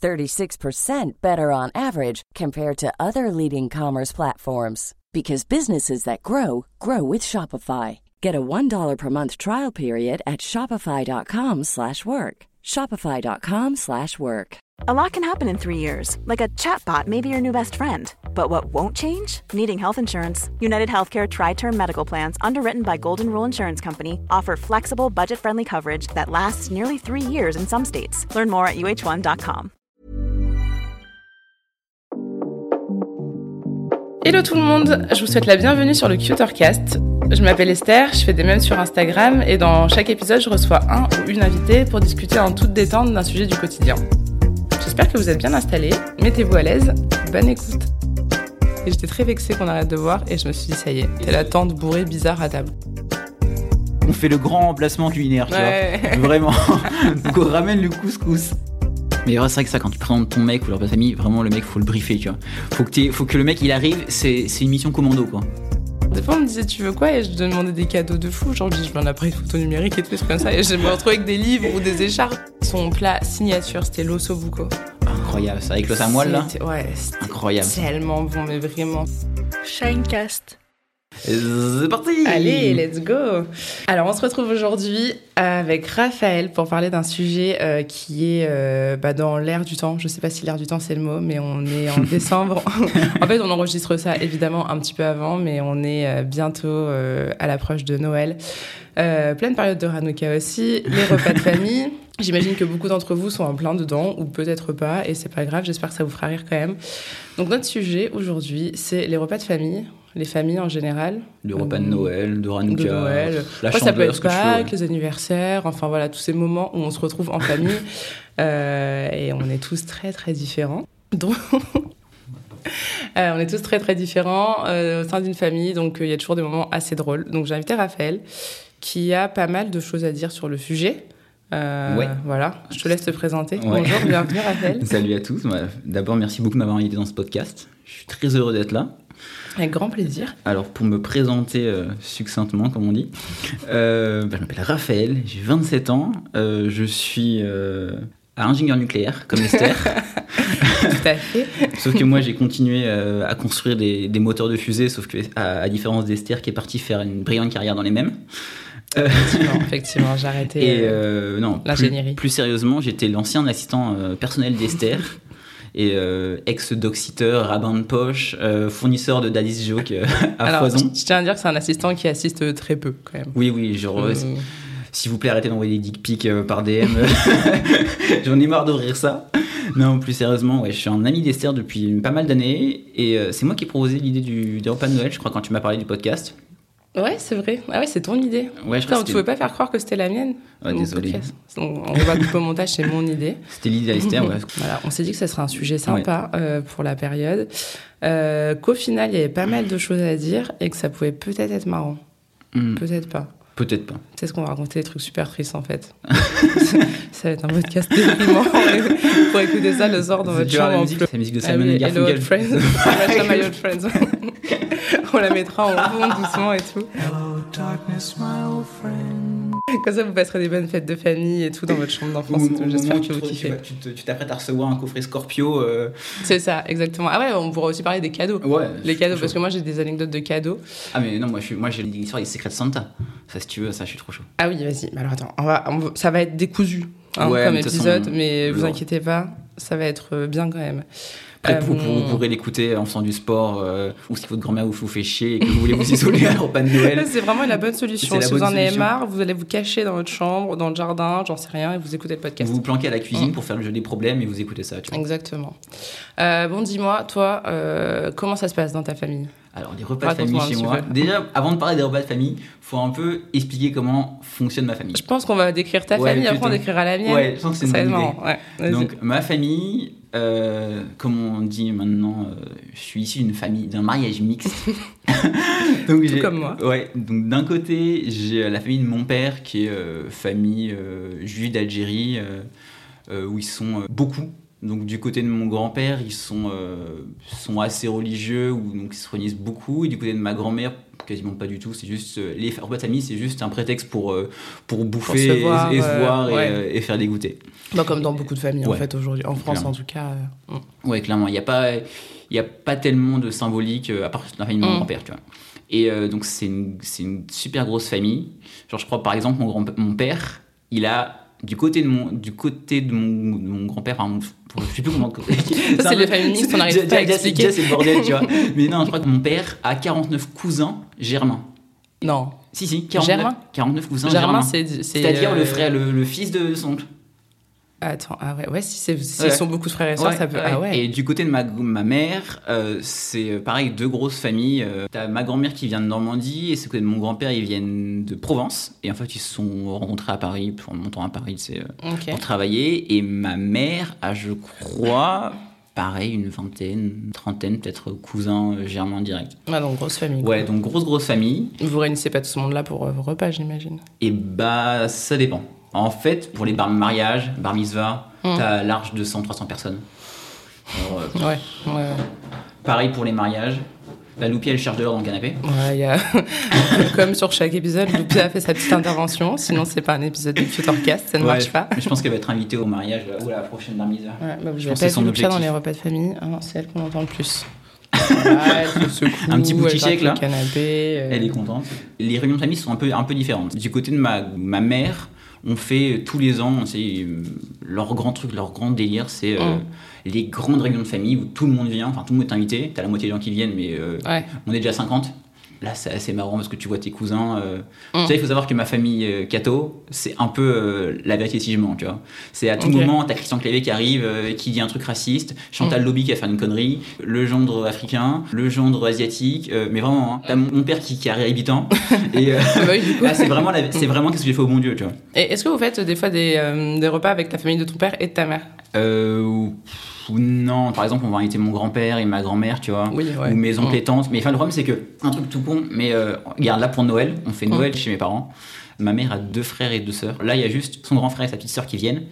36% better on average compared to other leading commerce platforms because businesses that grow grow with Shopify. Get a $1 per month trial period at shopify.com/work. shopify.com/work. A lot can happen in three years, like a chatbot may be your new best friend. But what won't change? Needing health insurance. United Healthcare Tri Term Medical Plans, underwritten by Golden Rule Insurance Company, offer flexible, budget friendly coverage that lasts nearly three years in some states. Learn more at uh1.com. Hello tout le monde, je vous souhaite la bienvenue sur le Cutercast. Je m'appelle Esther, je fais des mèmes sur Instagram et dans chaque épisode, je reçois un ou une invitée pour discuter en toute détente d'un sujet du quotidien. J'espère que vous êtes bien installés, mettez-vous à l'aise, bonne écoute. Et j'étais très vexée qu'on arrête de voir et je me suis dit ça y est, t'es la tante bourrée bizarre à table. On fait le grand remplacement culinaire, tu Ouais. vois. Vraiment. Donc on ramène le couscous. Mais c'est vrai que ça, quand tu présentes ton mec ou leur famille, vraiment le mec, faut le briefer, tu vois. Faut que, faut que le mec il arrive, c'est c'est une mission commando, quoi. Des fois on me disait tu veux quoi? Et je demandais des cadeaux de fou, genre je dis je veux un appareil photo numérique et tout, trucs comme ça et je me retrouvais avec des livres ou des écharpes. Son plat signature c'était l'osso buco. Incroyable, ça, avec le samoile là. C'était- Ouais, c'était Incroyable. tellement bon mais vraiment. Shinecast. C'est parti Allez, let's go Alors, on se retrouve aujourd'hui avec Raphaël pour parler d'un sujet euh, qui est euh, bah, dans l'air du temps. Je sais pas si l'air du temps c'est le mot, mais on est en décembre. en fait, on enregistre ça évidemment un petit peu avant, mais on est euh, bientôt à l'approche de Noël. Pleine période de Hanouka aussi, les repas de famille. J'imagine que beaucoup d'entre vous sont en plein dedans, ou peut-être pas, et c'est pas grave, j'espère que ça vous fera rire quand même. Donc notre sujet aujourd'hui, c'est les repas de famille, les familles en général. Le repas de Noël, de Hanouka, de Noël. la Après, ça peut être. Pâques, les anniversaires, enfin voilà, tous ces moments où on se retrouve en famille euh, et on est tous très très différents. Donc, euh, on est tous très très différents euh, au sein d'une famille, donc il y a toujours des moments assez drôles. Donc j'ai invité Raphaël qui a pas mal de choses à dire sur le sujet. Euh, Ouais. Voilà, je te laisse te présenter. Ouais. Bonjour, bienvenue Raphaël. Salut à tous. D'abord, merci beaucoup de m'avoir invité dans ce podcast. Je suis très heureux d'être là. Avec grand plaisir. Alors, pour me présenter euh, succinctement, comme on dit, euh, je m'appelle Raphaël, j'ai 27 ans, euh, je suis euh, ingénieur nucléaire, comme Esther. Tout à fait. sauf que moi, j'ai continué à construire des, des moteurs de fusée, sauf que, à, à différence d'Esther, qui est partie faire une brillante carrière dans les mêmes. Effectivement, effectivement, j'ai arrêté. plus, l'ingénierie. plus sérieusement, j'étais l'ancien assistant personnel d'Esther. Et euh, ex-doxiteur, rabbin de poche, euh, fournisseur de Daddy's Joke euh, à Alors, foison. je je tiens à dire que c'est un assistant qui assiste très peu quand même. Oui, oui, Euh, S'il vous plaît, arrêtez d'envoyer des dick pics par DM. J'en ai marre d'ouvrir ça. Non, plus sérieusement, ouais, je suis un ami d'Esther depuis pas mal d'années. Et c'est moi qui ai proposé l'idée du, des repas de Noël, je crois, quand tu m'as parlé du podcast. Ouais, c'est vrai. Ah ouais, c'est ton idée. Ouais, je Putain, tu pouvais pas faire croire que c'était la mienne. Ouais, désolé. podcast. On, on va couper au montage, c'est mon idée. c'était l'idée d'Esther, ouais. Voilà, on s'est dit que ça serait un sujet sympa euh, pour la période. Euh, Qu'au final, il y avait pas mal de choses à dire et que ça pouvait peut-être être marrant. Hmm, Peut-être pas. Peut-être pas. Peut-être qu'on va raconter des trucs super tristes en fait. ça va être un podcast déprimant. pour écouter ça le soir dans votre chambre. c'est la musique de Ah Simon and Hello Garfunkel. Old Friends. My Old Friends. On la mettra en fond doucement et tout. Comme ça, vous passerez des bonnes fêtes de famille et tout dans votre chambre d'enfance. J'espère que tu vous kiffez. tu te- tu t'apprêtes à recevoir un coffret Scorpio. euh, C'est ça, exactement. Ah ouais, on pourra aussi parler des cadeaux. Ouais. Les cadeaux, parce que moi j'ai des anecdotes de cadeaux. Ah, mais non, moi, suis- moi j'ai l'histoire des secrets de Santa. Ça, si tu veux, ça, je suis trop chaud. Ah oui, vas-y. Mais alors attends, on va, on va- ça va être décousu hein, Ouais, comme épisode, façon, mais vous inquiétez pas, ça va être euh, bien quand même. Vous, Euh, vous pourrez l'écouter en faisant du sport, euh, ou si votre grand-mère vous vous fait chier et que vous voulez vous isoler à repas de Noël. C'est vraiment la bonne solution. La Si vous en avez marre, vous allez vous cacher dans votre chambre, dans le jardin, j'en sais rien, et vous écoutez le podcast. Vous vous planquez à la cuisine Mm. pour faire le jeu des problèmes et vous écoutez ça. Tu vois. Exactement. Euh, bon, dis-moi, toi, euh, comment ça se passe dans ta famille? Alors, les repas de famille chez moi. peu. Déjà, avant de parler des repas de famille, faut un peu expliquer comment fonctionne ma famille. Je pense qu'on va décrire ta Ouais, famille, après on décrira la mienne. Ouais, je pense que c'est une bonne. Ouais. Donc, ma famille, euh, comme on dit maintenant, euh, je suis issu d'une famille, d'un mariage mixte. donc, j'ai- comme moi. Ouais, donc d'un côté, j'ai la famille de mon père qui est euh, famille euh, juive d'Algérie, euh, euh, où ils sont euh, beaucoup. Donc, du côté de mon grand-père, ils sont, euh, sont assez religieux, ou donc ils se réunissent beaucoup. Et du côté de ma grand-mère, quasiment pas du tout. C'est juste. euh, les repas de famille, c'est juste un prétexte pour, euh, pour bouffer se et- voir, et, se euh, voir et, ouais. et faire des goûters. Bah, comme dans beaucoup de familles, en fait, aujourd'hui. En France, Clairement. en tout cas. mm. Ouais, clairement. Il n'y a, pas- il a pas tellement de symbolique, à part la famille de mon Mm. grand-père, tu vois. Et donc, c'est une, une super grosse famille. Genre, je crois, par exemple, mon, grand, mon père, il a, du côté de mon, du côté de mon, grand-père, enfin, mon- je sais plus comment... Ça, c'est familles mixtes, on n'arrive pas à expliquer. déjà, c'est le bordel, tu vois. Mais non, je crois que mon père a 49 cousins germains. Non. Si, si, 49, Germains 49 cousins Germain, germains. c'est. c'est, C'est-à-dire euh, le frère, le, le fils de son oncle. Attends, ah ouais, ouais, si c'est- s'ils Ouais. sont beaucoup de frères et sœurs, Ouais, ça peut. Ah ouais. Et du côté de ma, ma mère, euh, c'est euh, pareil, deux grosses familles. Euh, T'as ma grand-mère qui vient de Normandie et c'est côté de mon grand-père, ils viennent de Provence. Et en fait, ils se sont rencontrés à Paris, en montant à Paris, c'est euh, pour travailler. Et ma mère a, je crois, pareil, une vingtaine, une trentaine, peut-être cousins germains directs. Ah, donc grosse famille. Ouais, donc grosse, grosse famille. Vous réunissez pas tout ce monde-là pour vos repas, j'imagine. Et bah, ça dépend. En fait, pour les bar mariages, bar mitzvah, Mm. t'as large 200-300 personnes. Alors, euh, Ouais, ouais. Pareil pour les mariages. La loupie, elle cherche de l'or dans le canapé. Ouais, y a... Comme sur chaque épisode, Loupia a fait sa petite intervention. Sinon, c'est pas un épisode de Futurecast, ça ne Ouais, marche pas. Je pense qu'elle va être invitée au mariage euh, ou à la prochaine bar mitzvah. Ouais, bah, Je pense que c'est son dans les repas de famille. Non, c'est elle qu'on entend le plus. Se secoue, Un petit elle gratte shake, là. canapé. euh. Elle est contente. Les réunions de famille sont un peu, un peu différentes. Du côté de ma, ma mère, on fait tous les ans, c'est euh, leur grand truc, leur grand délire, c'est euh, Mm. les grandes réunions de famille où tout le monde vient, enfin tout le monde est invité. T'as la moitié des gens qui viennent, mais euh, Ouais. on est déjà 50. Là, c'est assez marrant parce que tu vois tes cousins. euh. Mm. Tu sais, il faut savoir que ma famille euh, Cato, c'est un peu euh, la vérité si je mens, tu vois. C'est à tout moment, t'as Christian Clavier qui arrive, euh, qui dit un truc raciste, Chantal Mm. Lobby qui a fait une connerie, le gendre africain, le gendre asiatique, euh, mais vraiment, hein, t'as mon, mon père qui, qui arrive habitant. et Ah bah là, c'est vraiment, la- c'est vraiment qu'est-ce que j'ai fait au bon Dieu, tu vois. Et est-ce que vous faites des fois des, des repas avec ta famille de ton père et de ta mère? Euh, ou- non, par exemple, on va inviter mon grand-père et ma grand-mère, tu vois. Oui, ouais. ou mes oncles Mm. et tantes. Mais enfin, le problème, c'est que, un truc tout con, mais euh, regarde, là pour Noël, on fait Mm. Noël chez mes parents. Ma mère a deux frères et deux sœurs. Là, il y a juste son grand frère et sa petite sœur qui viennent,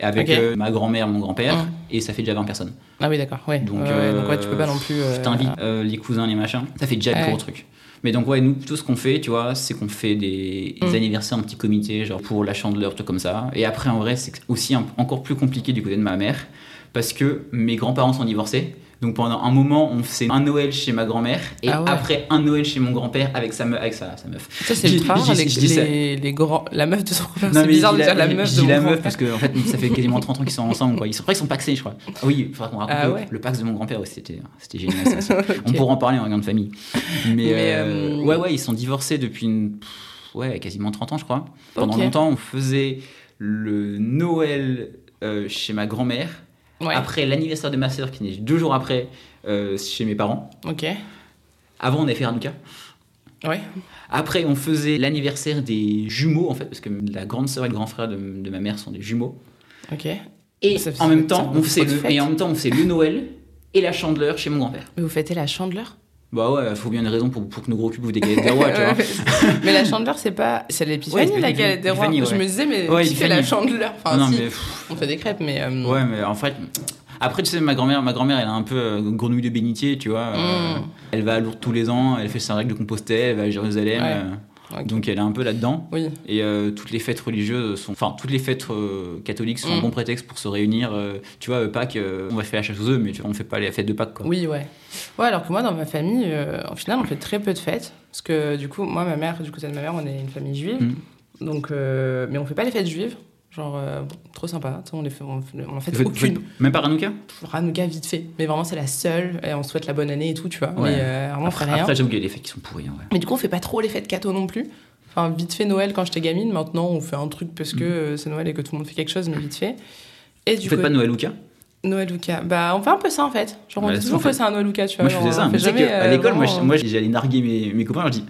avec euh, ma grand-mère, mon grand-père, Mm. et ça fait déjà 20 personnes. Ah oui, d'accord. Ouais. Donc, euh, donc ouais, tu peux pas non plus. euh, Je t'invite euh, les cousins, les machins. Ça fait déjà le gros truc. Mais donc, ouais, nous, tout ce qu'on fait, tu vois, c'est qu'on fait des, des Mm. anniversaires en petit comité, genre pour la chandeleur, tout comme ça. Et après, en vrai, c'est aussi un- encore plus compliqué du côté de ma mère, parce que mes grands-parents sont divorcés. Donc pendant un moment, on faisait un Noël chez ma grand-mère et Ah ouais. après un Noël chez mon grand-père avec sa, me- avec sa, sa meuf. Ça, c'est ultra rare, les, grands... La meuf de son grand-père. C'est bizarre de dire la meuf de mon la meuf parce que en fait, ça fait quasiment 30 ans qu'ils sont ensemble. Quoi. Ils sont, après, ils sont paxés, je crois. Ah oui, il faudra qu'on raconte Ah le- ouais. le pax de mon grand-père aussi. C'était, génial. ça. On pourra en parler en réunion de famille. Mais, Mais, euh, euh, ouais, ouais, ils sont divorcés depuis une, ouais, quasiment 30 ans, je crois. Pendant longtemps, on faisait le Noël euh, chez ma grand-mère. Ouais. Après l'anniversaire de ma sœur, qui est deux jours après, euh, chez mes parents. Ok. Avant, on avait fait Hanouka. Ouais. Après, on faisait l'anniversaire des jumeaux, en fait, parce que la grande sœur et le grand frère de, de ma mère sont des jumeaux. Ok. Et Ça en même temps, on faisait le, et en même temps, on faisait le Noël et la chandeleur chez mon grand-père. Mais vous fêtez la chandeleur? Bah ouais, faut bien une raison pour, pour que nos gros cubes vous dégagent des rois, tu vois. mais la chandeleur, c'est pas. C'est l'épiphanie, Ouais, laquelle est des rois. Je me disais, mais Ouais, qui fait la chandeleur Enfin, non, si, mais on fait des crêpes, mais. euh, ouais, mais en fait. Après, tu sais, ma grand-mère, ma grand-mère, elle a un peu euh, grenouille de bénitier, tu vois. euh, Mm. elle va à Lourdes tous les ans, elle fait sa règle de Compostelle, elle va à Jérusalem. Donc elle est un peu là-dedans. Oui. Et euh, toutes les fêtes religieuses sont, enfin toutes les fêtes euh, catholiques sont un Mm. bon prétexte pour se réunir. euh, tu vois, Pâques, on va faire la chasse aux œufs, mais tu vois, on fait pas les fêtes de Pâques, quoi. Oui, ouais. Ouais, alors que moi, dans ma famille, au final, on fait très peu de fêtes. Parce que, du coup, moi, ma mère, du côté de ma mère, on est une famille juive. Mm. Donc, mais on fait pas les fêtes juives. Genre, euh, trop sympa. On, les fait, on, on en fait Vous faites- vous aucune. faites Même pas Hanouka Hanouka vite fait. Mais vraiment, c'est la seule. Et on souhaite la bonne année et tout, tu vois. Ouais. Mais euh, vraiment, on fait Après, rien. après y a des fêtes qui sont pourries. hein, ouais. Mais du coup, on fait pas trop les fêtes cadeaux non plus. Enfin, vite fait Noël quand j'étais gamine. Maintenant, on fait un truc parce que euh, c'est Noël et que tout le monde fait quelque chose, mais vite fait. Et Vous du faites coup, pas de Noël Luca? Noël Luca. Bah, on fait un peu ça en fait. Genre, on dit ça, toujours que c'est un Noël Luca, tu vois. Moi je faisais ça, jamais, qu'à euh, l'école, moi, je- moi j'allais narguer mes, mes copains, je dis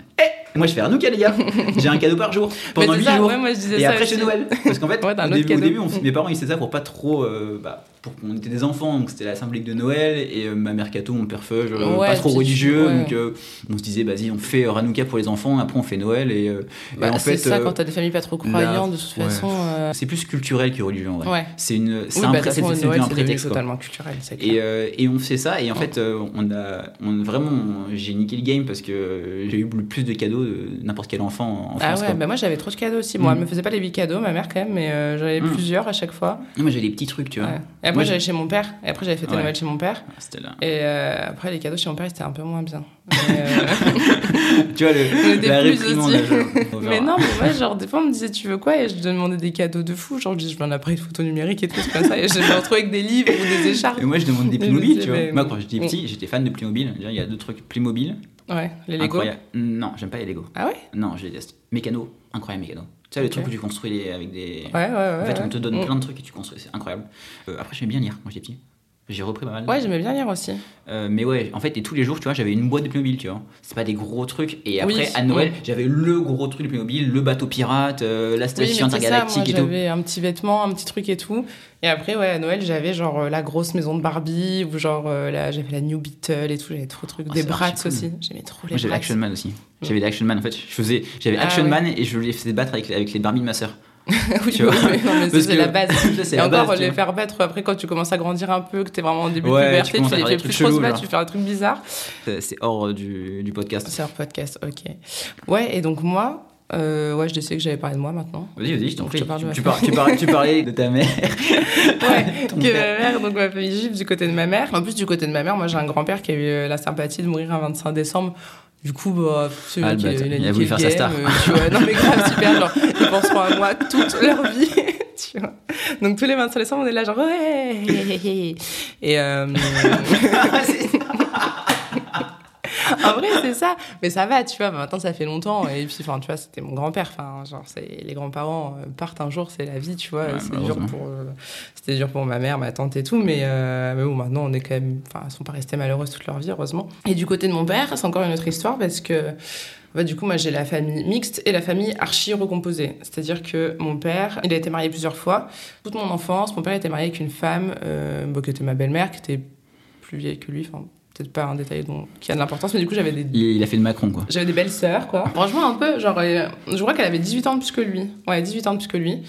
Moi je fais Hanouka les gars. J'ai un cadeau par jour. Pendant Mais 8 c'est ça, jours. ouais, moi, je disais Et ça après c'est Noël. Parce qu'en fait, Ouais, un au, début, au cadeau. début, on- mes parents ils faisaient ça pour pas trop. euh, bah, pour qu'on était des enfants, donc c'était la symbolique de Noël, et euh, ma mère Cato, mon père Feuge, euh, Ouais, pas trop religieux, donc euh, on se disait, vas-y, on fait Hanouka pour les enfants, après on fait Noël, et, et Bah, en c'est fait. ça, euh, quand t'as des familles pas trop la- croyantes, de toute façon. Euh, c'est plus culturel que religieux en vrai. Ouais. C'est une, c'est Oui, un, bah, pré- c'est- façon, c'est Noël, devenu un c'est devenu prétexte. quoi. totalement culturel, c'est clair. Et, euh, et on fait ça, et en fait, euh, on a, on, vraiment, j'ai niqué le game parce que j'ai eu le plus de cadeaux de n'importe quel enfant en Ah France. ouais, quoi. bah moi j'avais trop de cadeaux aussi. Moi, Mm. elle me faisait pas les 8 cadeaux, ma mère quand même, mais euh, j'en avais Mm. plusieurs à chaque fois. Moi, j'ai des petits trucs, tu vois. Ouais. Et après, Moi, j'allais j'ai- chez mon père. Et après, j'avais fêté Ouais. Noël chez mon père. Ah, C'était là. Et après, les cadeaux chez mon père, c'était un peu moins bien. Tu vois, le, la réprimande. mais non, mais ouais, genre, des fois, on me disait, tu veux quoi? Et je demandais des cadeaux de fou. Genre, je dis, je veux un appareil photo numérique et tout, c'est comme ça. Et je me retrouvais avec des livres ou des écharpes. Et moi, je demande des Playmobil, tu vois. mais- Moi, quand j'étais petit, j'étais fan de Playmobil. Il y a deux trucs. Playmobil, Ouais, les Lego. incroyable. Non, j'aime pas les Lego. Ah ouais? Non, je les déteste. Mécano, incroyable mécano. Tu sais, le Ok. truc où tu construis les- avec des. Ouais, ouais, ouais. En fait, on te donne Mm. plein de trucs et tu construis. C'est incroyable. Euh, après, j'aimais bien lire quand j'étais petit. J'ai repris pas mal. Ouais, j'aimais bien lire aussi. Euh, mais ouais, en fait, et tous les jours, tu vois, j'avais une boîte de Playmobil, tu vois. C'est pas des gros trucs. Et après, Oui, à Noël, mm. j'avais le gros truc de Playmobil, le bateau pirate, euh, la Oui, station mais c'est ça, moi, intergalactique et tout. j'avais un petit vêtement, un petit truc et tout. Et après, ouais, à Noël, j'avais genre euh, la grosse maison de Barbie, ou genre là, j'avais la New Beetle et tout, j'avais trop de trucs. Oh, des Bratz cool. aussi, j'aimais trop les Moi, j'avais. Action Man aussi. J'avais des Action Man, en fait. J'avais Ah, Action. Man et je les faisais battre avec, avec les Barbie de ma sœur. oui, tu vois. oui, c'est la base. Et la encore, base, tu les vois. faire battre après quand tu commences à grandir un peu, que t'es vraiment en début Ouais, de tu puberté, tu, à les fais plus trop se battre, tu fais un truc bizarre. C'est hors du, du podcast. C'est un podcast, ok. Ouais, et donc moi, euh, ouais, je décide que j'avais parlé de moi maintenant. Vas-y, vas-y, je t'en prie. je parle Tu, tu, par- tu, par- tu parlais de ta mère. Ouais, que ma mère, donc ma famille juive du côté de ma mère. En plus, du côté de ma mère, moi j'ai un grand-père qui a eu euh, la sympathie de mourir un 25 décembre. Du coup, bah, c'est Ah, qui a Il a niqué voulu faire sa game, star. euh, tu vois. Non mais grave, super, genre, ils penseront à moi toute leur vie. tu vois. Donc tous les 25 décembre, on est là genre ouais. Et euh... en vrai, c'est ça. Mais ça va, tu vois. Maintenant, ça fait longtemps. Et puis, enfin, tu vois, c'était mon grand-père. Enfin, genre, c'est les grands-parents euh, partent un jour, c'est la vie, tu vois. Ouais, c'est dur malheureusement. pour, euh, c'était dur pour ma mère, ma tante et tout. Mais, euh, mais bon, maintenant, on est quand même. Enfin, sont pas restées malheureuses toute leur vie, heureusement. Et du côté de mon père, c'est encore une autre histoire parce que. du coup, moi, j'ai la famille mixte et la famille archi recomposée. C'est-à-dire que mon père, il a été marié plusieurs fois. Toute mon enfance, mon père était marié avec une femme euh, qui était ma belle-mère, qui était plus vieille que lui. Enfin, peut-être pas un détail dont, qui a de l'importance, mais du coup, j'avais des, Il, il a fait de Macron, quoi. j'avais des belles sœurs, quoi. Franchement, un peu, genre, euh, je crois qu'elle avait 18 ans de plus que lui. Ouais, 18 ans de plus que lui.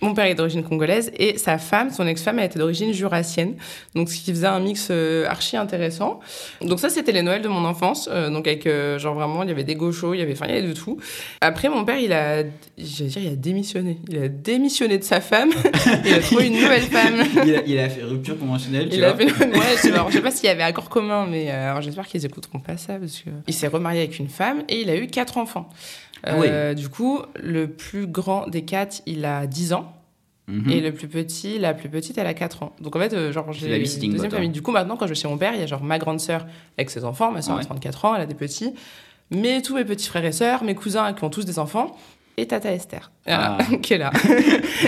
Mon père est d'origine congolaise et sa femme, son ex-femme, elle était d'origine jurassienne. Donc, ce qui faisait un mix euh, archi intéressant. Donc, ça, c'était les Noëls de mon enfance. Euh, donc, avec, euh, genre, vraiment, il y avait des gauchos, il y avait, enfin, il y avait de tout. Après, mon père, il a, j'allais dire, il a démissionné. Il a démissionné de sa femme. il a trouvé une nouvelle femme. il, a, il a fait rupture conventionnelle, tu Il vois. a fait ouais, je sais, pas, je sais pas s'il y avait accord commun, mais euh, alors j'espère qu'ils écouteront pas ça parce que il s'est remarié avec une femme et il a eu quatre enfants. Ah Euh, Du coup, le plus grand des quatre, il a 10 ans. Mhm. Et le plus petit, la plus petite, elle a 4 ans. Donc en fait, euh, genre, j'ai la deuxième famille. Du coup, maintenant, quand je vais chez mon père, il y a genre ma grande sœur avec ses enfants, ma sœur Ouais. a 34 ans, elle a des petits, mais tous mes petits frères et sœurs, mes cousins qui ont tous des enfants, et Tata Esther, Ah. qui est là.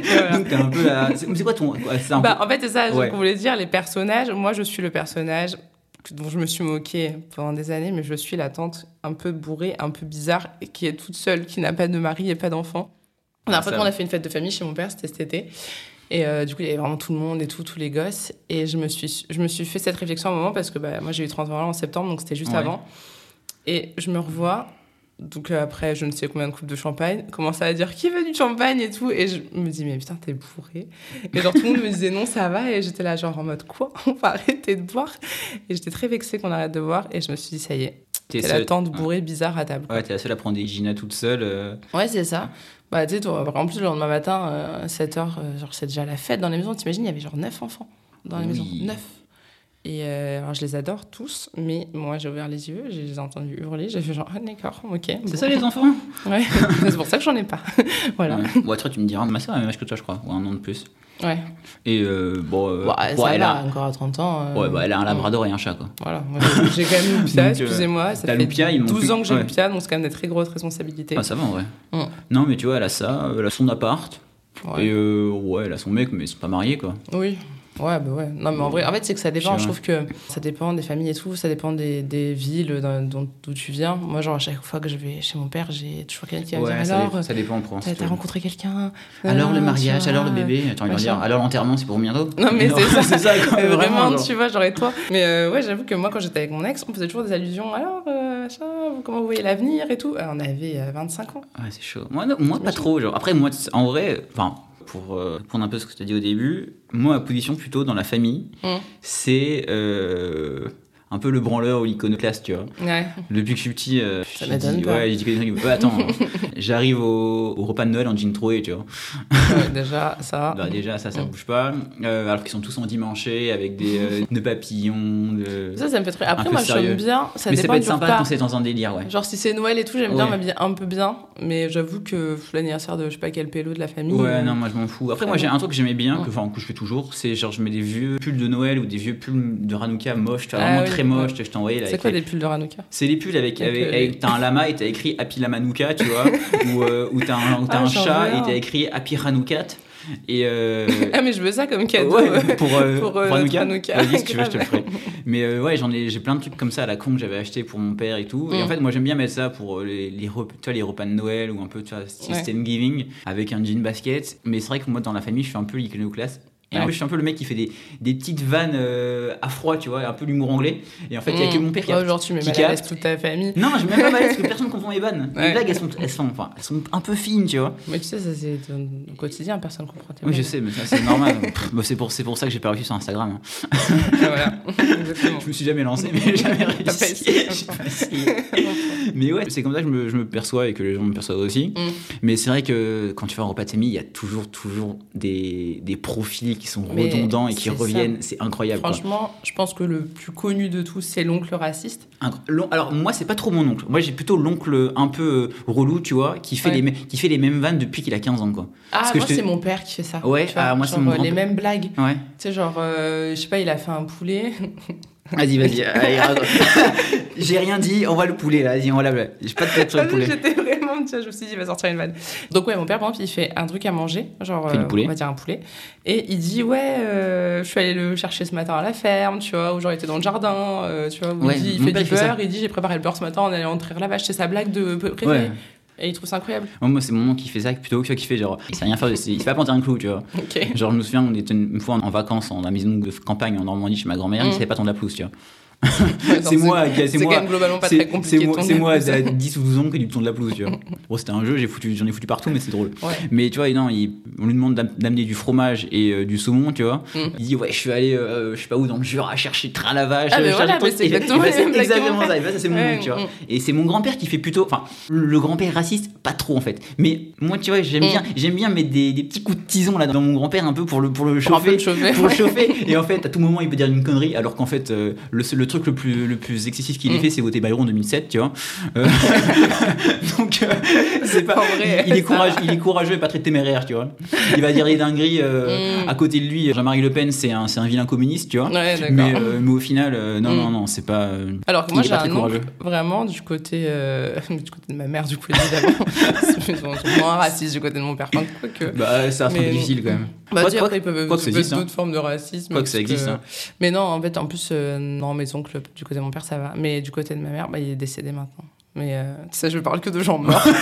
Voilà. Donc, t'es un peu la. C'est quoi ton. Bah, en fait, c'est ça, Ouais. je voulais dire, les personnages. Moi, je suis le personnage dont je me suis moquée pendant des années, mais je suis la tante un peu bourrée, un peu bizarre, qui est toute seule, qui n'a pas de mari et pas d'enfant. La dernière Ah, fois qu'on va. a fait une fête de famille chez mon père, c'était cet été. Et euh, du coup, il y avait vraiment tout le monde et tout, tous les gosses. Et je me suis, je me suis fait cette réflexion à un moment parce que bah, moi, j'ai eu 30 ans en septembre, donc c'était juste Ouais. avant. Et je me revois, donc euh, après je ne sais combien de coupes de champagne, commencer à dire qui veut du champagne et tout? Et je me dis, mais putain, t'es bourré. Et genre tout le monde me disait non, ça va. Et j'étais là, genre en mode quoi? On va arrêter de boire? Et j'étais très vexée qu'on arrête de boire. Et je me suis dit, ça y est, T'es la tante bourrée bizarre à table. Ouais, t'es la seule à prendre des Gina toute seule. euh, Ouais, c'est ça. Bah, tu sais, toi, en plus, le lendemain matin, euh, 7h, genre, c'est déjà la fête dans les maisons. T'imagines, il y avait genre 9 enfants dans les Oui. maisons. 9. Et euh, alors, je les adore tous, mais moi, j'ai ouvert les yeux, je les ai entendus hurler, j'ai fait genre, ah, d'accord, ok. C'est bon. ça les enfants? Ouais, c'est pour ça que j'en ai pas. voilà. Ouais. Toi, tu me diras, ma soeur a le même âge que toi, je crois, ou un an de plus. Ouais. Et euh, bon, euh, Ouais, bon, ça elle, va, a, encore à 30 ans. euh, ouais, bah, elle a un labrador et un chat, quoi. Voilà, j'ai- j'ai quand même euh, excusez-moi. Ça fait m'ont 12 plus- ans que j'ai ouais. Loupia, donc c'est quand même des très grosses responsabilités. Ah, ça va en vrai. Mm. Non, mais tu vois, elle a ça, elle a son appart, Ouais. et euh, ouais, elle a son mec, mais ils sont pas mariés, quoi. Oui. Ouais, bah ouais. Non, mais en vrai, en fait, c'est que ça dépend. Je trouve que ça dépend des familles et tout. Ça dépend des, des villes d'où tu viens. Moi, genre, à chaque fois que je vais chez mon père, j'ai toujours quelqu'un qui va me dire ça, alors, ça dépend pour t'as t'as rencontré quelqu'un Alors le mariage, alors le bébé. Attends, vont machin. dire, alors l'enterrement, c'est pour bientôt? Non, mais c'est ça. ça, quoi. Mais vraiment, genre. tu vois, genre et toi? Mais euh, ouais, j'avoue que moi, quand j'étais avec mon ex, on faisait toujours des allusions. Alors, euh, machin, vous- comment vous voyez l'avenir et tout? Euh, On avait euh, 25 ans. Ouais, c'est chaud. Moi, non, moi pas trop. Genre. Après, moi, en vrai, enfin, pour euh, prendre un peu ce que tu as dit au début, moi, ma position plutôt dans la famille, Mm. c'est euh, un peu le branleur ou l'iconoclaste, tu vois. Ouais. Depuis que je suis petit, euh, Ça dit, pas. ouais, j'ai dit que des trucs. Ouais, attends, j'arrive au, au repas de Noël en jean troué, tu vois. Ouais, déjà, ça. Bah, déjà, ça, ça Mm. bouge pas. Euh, alors qu'ils sont tous endimanchés avec des euh, nœuds papillons. De... Ça, ça me fait très. Après, moi, j'aime bien. Ça Mais ça peut être sympa repas. quand c'est dans un délire, ouais. Genre si c'est Noël et tout, j'aime bien Ouais. m'habiller un peu bien, mais j'avoue que l'anniversaire de je sais pas quel pélo de la famille. Ouais, euh, non, moi je m'en fous. Après, moi j'ai un truc que j'aimais bien, que, enfin, que je fais toujours, c'est genre je mets des vieux pulls de Noël ou des vieux pulls de Hanouka moches, tu vois, Ah vraiment oui, très moches, je t'ai envoyé là. C'est quoi les- pulls de Ranouka C'est les pulls avec, avec- t'as un lama et t'as écrit Happy Lamanouka, tu vois, ou, euh, ou t'as un, Ah, un chat et t'as écrit Happy Hanoukat. Et euh, Ah mais je veux ça comme cadeau. ouais, pour, euh, pour, pour euh, Hanouka. Vas-y, si tu veux, je te le ferai. Mais euh, ouais, j'en ai, j'ai plein de trucs comme ça à la con que j'avais acheté pour mon père et tout. Et Mm. en fait, moi j'aime bien mettre ça pour les, les, repas, tu les repas de Noël ou un peu, tu vois, style Ouais. Thanksgiving avec un jean basket. Mais c'est vrai que moi, dans la famille, je suis un peu l'iconoclaste. Et en plus, je suis un peu le mec qui fait des, des petites vannes euh, à froid, tu vois, un peu l'humour anglais. Et en fait, il y a que mon père qui a. Genre tu mets qui mal à l'aise capte. toute ta famille. Non, je mets même pas mal parce que personne comprend mes vannes. Ouais. Les blagues, elles sont, elles, sont, enfin, elles sont un peu fines, tu vois. Mais tu sais, ça c'est au quotidien, personne comprend tes Oui, je sais, mais ça, c'est normal. C'est pour, pour ça que j'ai pas réussi sur Instagram. hein. voilà, exactement. Je me suis jamais lancé, mais j'ai jamais réussi. mais ouais, c'est comme ça que je me, je me perçois et que les gens me perçoivent aussi. Mm. Mais c'est vrai que quand tu vas en repas de famille, il y a toujours, toujours des, des profils qui sont Mais redondants et qui reviennent. C'est incroyable. quoi. Franchement, je pense que le plus connu de tous, c'est l'oncle raciste. Alors moi, c'est pas trop mon oncle. Moi, j'ai plutôt l'oncle un peu euh, relou, tu vois, qui fait, Ouais. les, qui fait les mêmes vannes depuis qu'il a 15 ans, quoi. Ah, Parce que moi te- c'est mon père qui fait ça. Ouais, vois, ah, moi, c'est mon euh, les mêmes blagues. Ouais. Tu sais, genre, euh, je sais pas, il a fait un poulet. Vas-y, vas-y. j'ai rien dit, on va le poulet, là. Vas-y, on va la J'ai pas de tête sur le poulet. J'étais vraiment, tu vois, je me suis dit, il va sortir une vanne. Donc, ouais, mon père, par exemple, il fait un truc à manger, genre, euh, poulet. on va dire un poulet. Et il dit, ouais, euh, je suis allé le chercher ce matin à la ferme, tu vois, ou genre, il était dans le jardin, euh, tu vois, où Ouais, il, dit, il mon fait du beurre, il dit, j'ai préparé le beurre ce matin en allant entraire la vache, c'est sa blague de préférée. Ouais. Et il trouve ça incroyable. Moi, moi, c'est mon oncle qui fait ça plutôt que qui fait genre, il sait rien faire, il sait pas planter un clou, tu vois. Genre, je me souviens, on était une fois en, en vacances en la maison de campagne en Normandie chez ma grand-mère, il Mm. savait pas tondre la pelouse, tu vois. C'est moi, qui- c'est moi. c'est- de moi, à 10 ou 12 ans qui lui tourne la pelouse, tu vois. Bon, c'était un jeu, j'ai foutu, j'en ai foutu partout, mais c'est drôle. Ouais. Mais tu vois, non, il- on lui demande d'am- d'amener du fromage et euh, du saumon, tu vois. Mm. Il dit, ouais, je suis allé, euh, je sais pas où, dans le Jura, chercher train à la vache. Ah, mais voilà, c'est. Et- exactement et bah, père. ça. Et bah, ça, c'est mon Ouais, oncle, tu vois. mm. Et c'est mon grand-père qui fait plutôt, enfin, le grand-père raciste, pas trop en fait. Mais moi, tu vois, j'aime Mm. bien, j'aime bien mettre des, des petits coups de tison là dans mon grand-père un peu pour le, pour le chauffer. Pour chauffer. Et en fait, à tout moment, il peut dire une connerie, alors qu'en fait, euh, le, le truc le plus, le plus excessif qu'il ait Mm. fait, c'est voter Bayrou en 2007, tu vois. Euh, donc, euh, c'est pas. Vrai, il, est courageux, il est courageux et pas très téméraire, tu vois. Il va dire des dingueries. euh, Mm. À côté de lui, Jean-Marie Le Pen, c'est un, vilain communiste, tu vois. Ouais, mais, euh, mais au final, non, Mm. non, non, c'est pas. Alors que moi j'ai un oncle vraiment du côté du côté de ma mère du coup évidemment ils sont moins racistes du côté de mon père enfin, quoi que Bah, c'est un peu Mais- difficile quand même. bah Quoi- sais, quoi- après ils peuvent quoi que ça trouver existe, hein. d'autres formes de racisme Quoi que ça existe, hein. mais non en fait en plus non mes oncles du côté de mon père ça va mais du côté de ma mère bah, il est décédé maintenant mais euh, ça je parle que de gens morts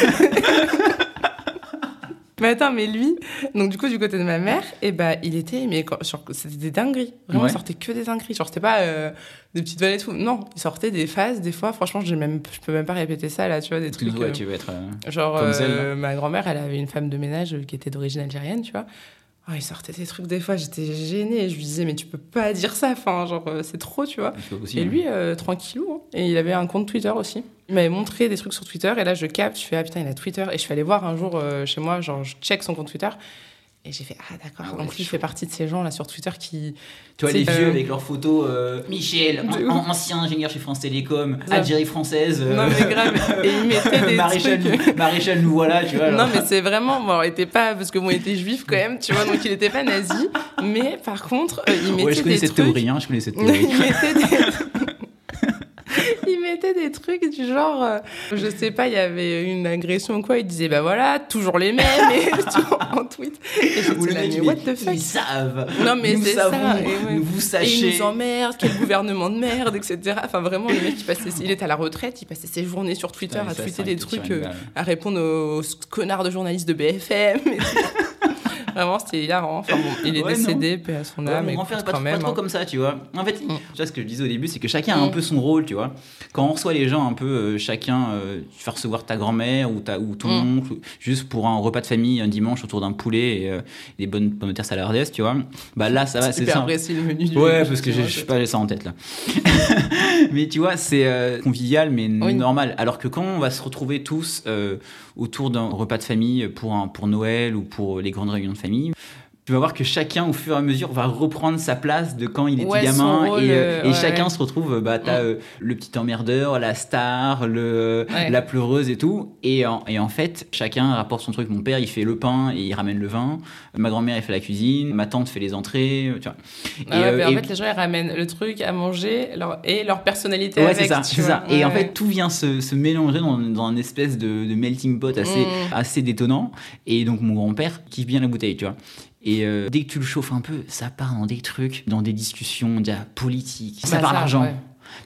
Mais attends, mais lui, donc du coup, du côté de ma mère, et bah, il était, mais c'était des dingueries. Vraiment, Ouais. il sortait que des dingueries. Genre, c'était pas euh, des petites vannes et tout. Non, il sortait des phases, des fois, franchement, même, je peux même pas répéter ça, là, tu vois, des trucs. Ouais, euh, tu veux être. euh, Genre, Comme ma grand-mère, elle avait une femme de ménage qui était d'origine algérienne, tu vois. Oh, il sortait des trucs des fois, j'étais gênée. Je lui disais, mais tu peux pas dire ça, enfin, genre, euh, c'est trop, tu vois. Et lui, euh, tranquillou. hein. Et il avait un compte Twitter aussi. Il m'avait montré des trucs sur Twitter. Et là, je capte, je fais, ah putain, il a Twitter. Et je suis allée voir un jour euh, chez moi, genre, je check son compte Twitter. Et j'ai fait, ah d'accord. Ah ouais, lui, il chaud. fait partie de ces gens là sur Twitter qui. Tu vois, les vieux euh, avec leurs photos, euh, Michel, De an- ancien ingénieur chez France Télécom, Ça. Algérie française. euh, Non, mais grave. Et il mettait des Maréchal, trucs. nous, Maréchal, nous voilà, tu vois. Non, mais c'est vraiment. Bon, il était pas. Parce que bon, il était juif quand même, tu vois, donc il était pas nazi. Mais par contre, euh, il mettait Ouais, je connais des cette trucs. théorie, hein, je connais cette il théorie. mettait des. Il mettait des trucs du genre, euh, je sais pas, il y avait une agression ou quoi, il disait bah voilà, toujours les mêmes et tout, en tweet. Et Ou le là, mec, mais what the fuck? ils savent. Non, mais nous c'est savons, ça, et ouais. vous Et sachez. il nous emmerde, quel gouvernement de merde, etc. Enfin, vraiment, le mec, il, passait, il était à la retraite, il passait ses journées sur Twitter Putain, à ça, tweeter des trucs, euh, à répondre aux, aux connards de journalistes de BFM. et tout. Vraiment, c'était hilarant. Enfin bon, il est Ouais, décédé, paix à son Ouais, âme. écoute, grand-père est pas, trop- même. pas trop hein. comme ça, tu vois. En fait, Mm. tu vois ce que je disais au début, c'est que chacun a un Mm. peu son rôle, tu vois. Quand on reçoit les gens un peu, euh, chacun, euh, tu fais recevoir ta grand-mère ou, ta, ou ton Mm. oncle, juste pour un repas de famille un dimanche autour d'un poulet et euh, des bonnes pommes de terre salardes, tu vois. Bah là, ça va, c'est ça. apprécié le menu du Ouais, parce que je sais pas, j'ai ça en tête là. mais tu vois, c'est euh, convivial, mais Oui. normal. Alors que quand on va se retrouver tous autour d'un repas de famille pour, un, pour Noël ou pour les grandes réunions de famille, tu vas voir que chacun, au fur et à mesure, va reprendre sa place de quand il était Ouais, gamin. rôle, et, euh, euh, et ouais, chacun ouais. se retrouve, bah, t'as Mm. euh, le petit emmerdeur, la star, le, la pleureuse et tout. Et en, et en fait, chacun rapporte son truc. Mon père, il fait le pain et il ramène le vin. Ma grand-mère, elle fait la cuisine. Ma tante fait les entrées. Tu vois. Ah Et, euh, mais en et- fait, les gens, ils ramènent le truc à manger leur... et leur personnalité Ouais, c'est ça. Et en fait, tout vient se, se mélanger dans, dans un espèce de, de melting pot assez, Mm. assez détonnant. Et donc, mon grand-père kiffe bien la bouteille, tu vois. Et euh, dès que tu le chauffes un peu, ça part dans des trucs, dans des discussions déjà politiques. Ça Bah, part d'argent. ouais.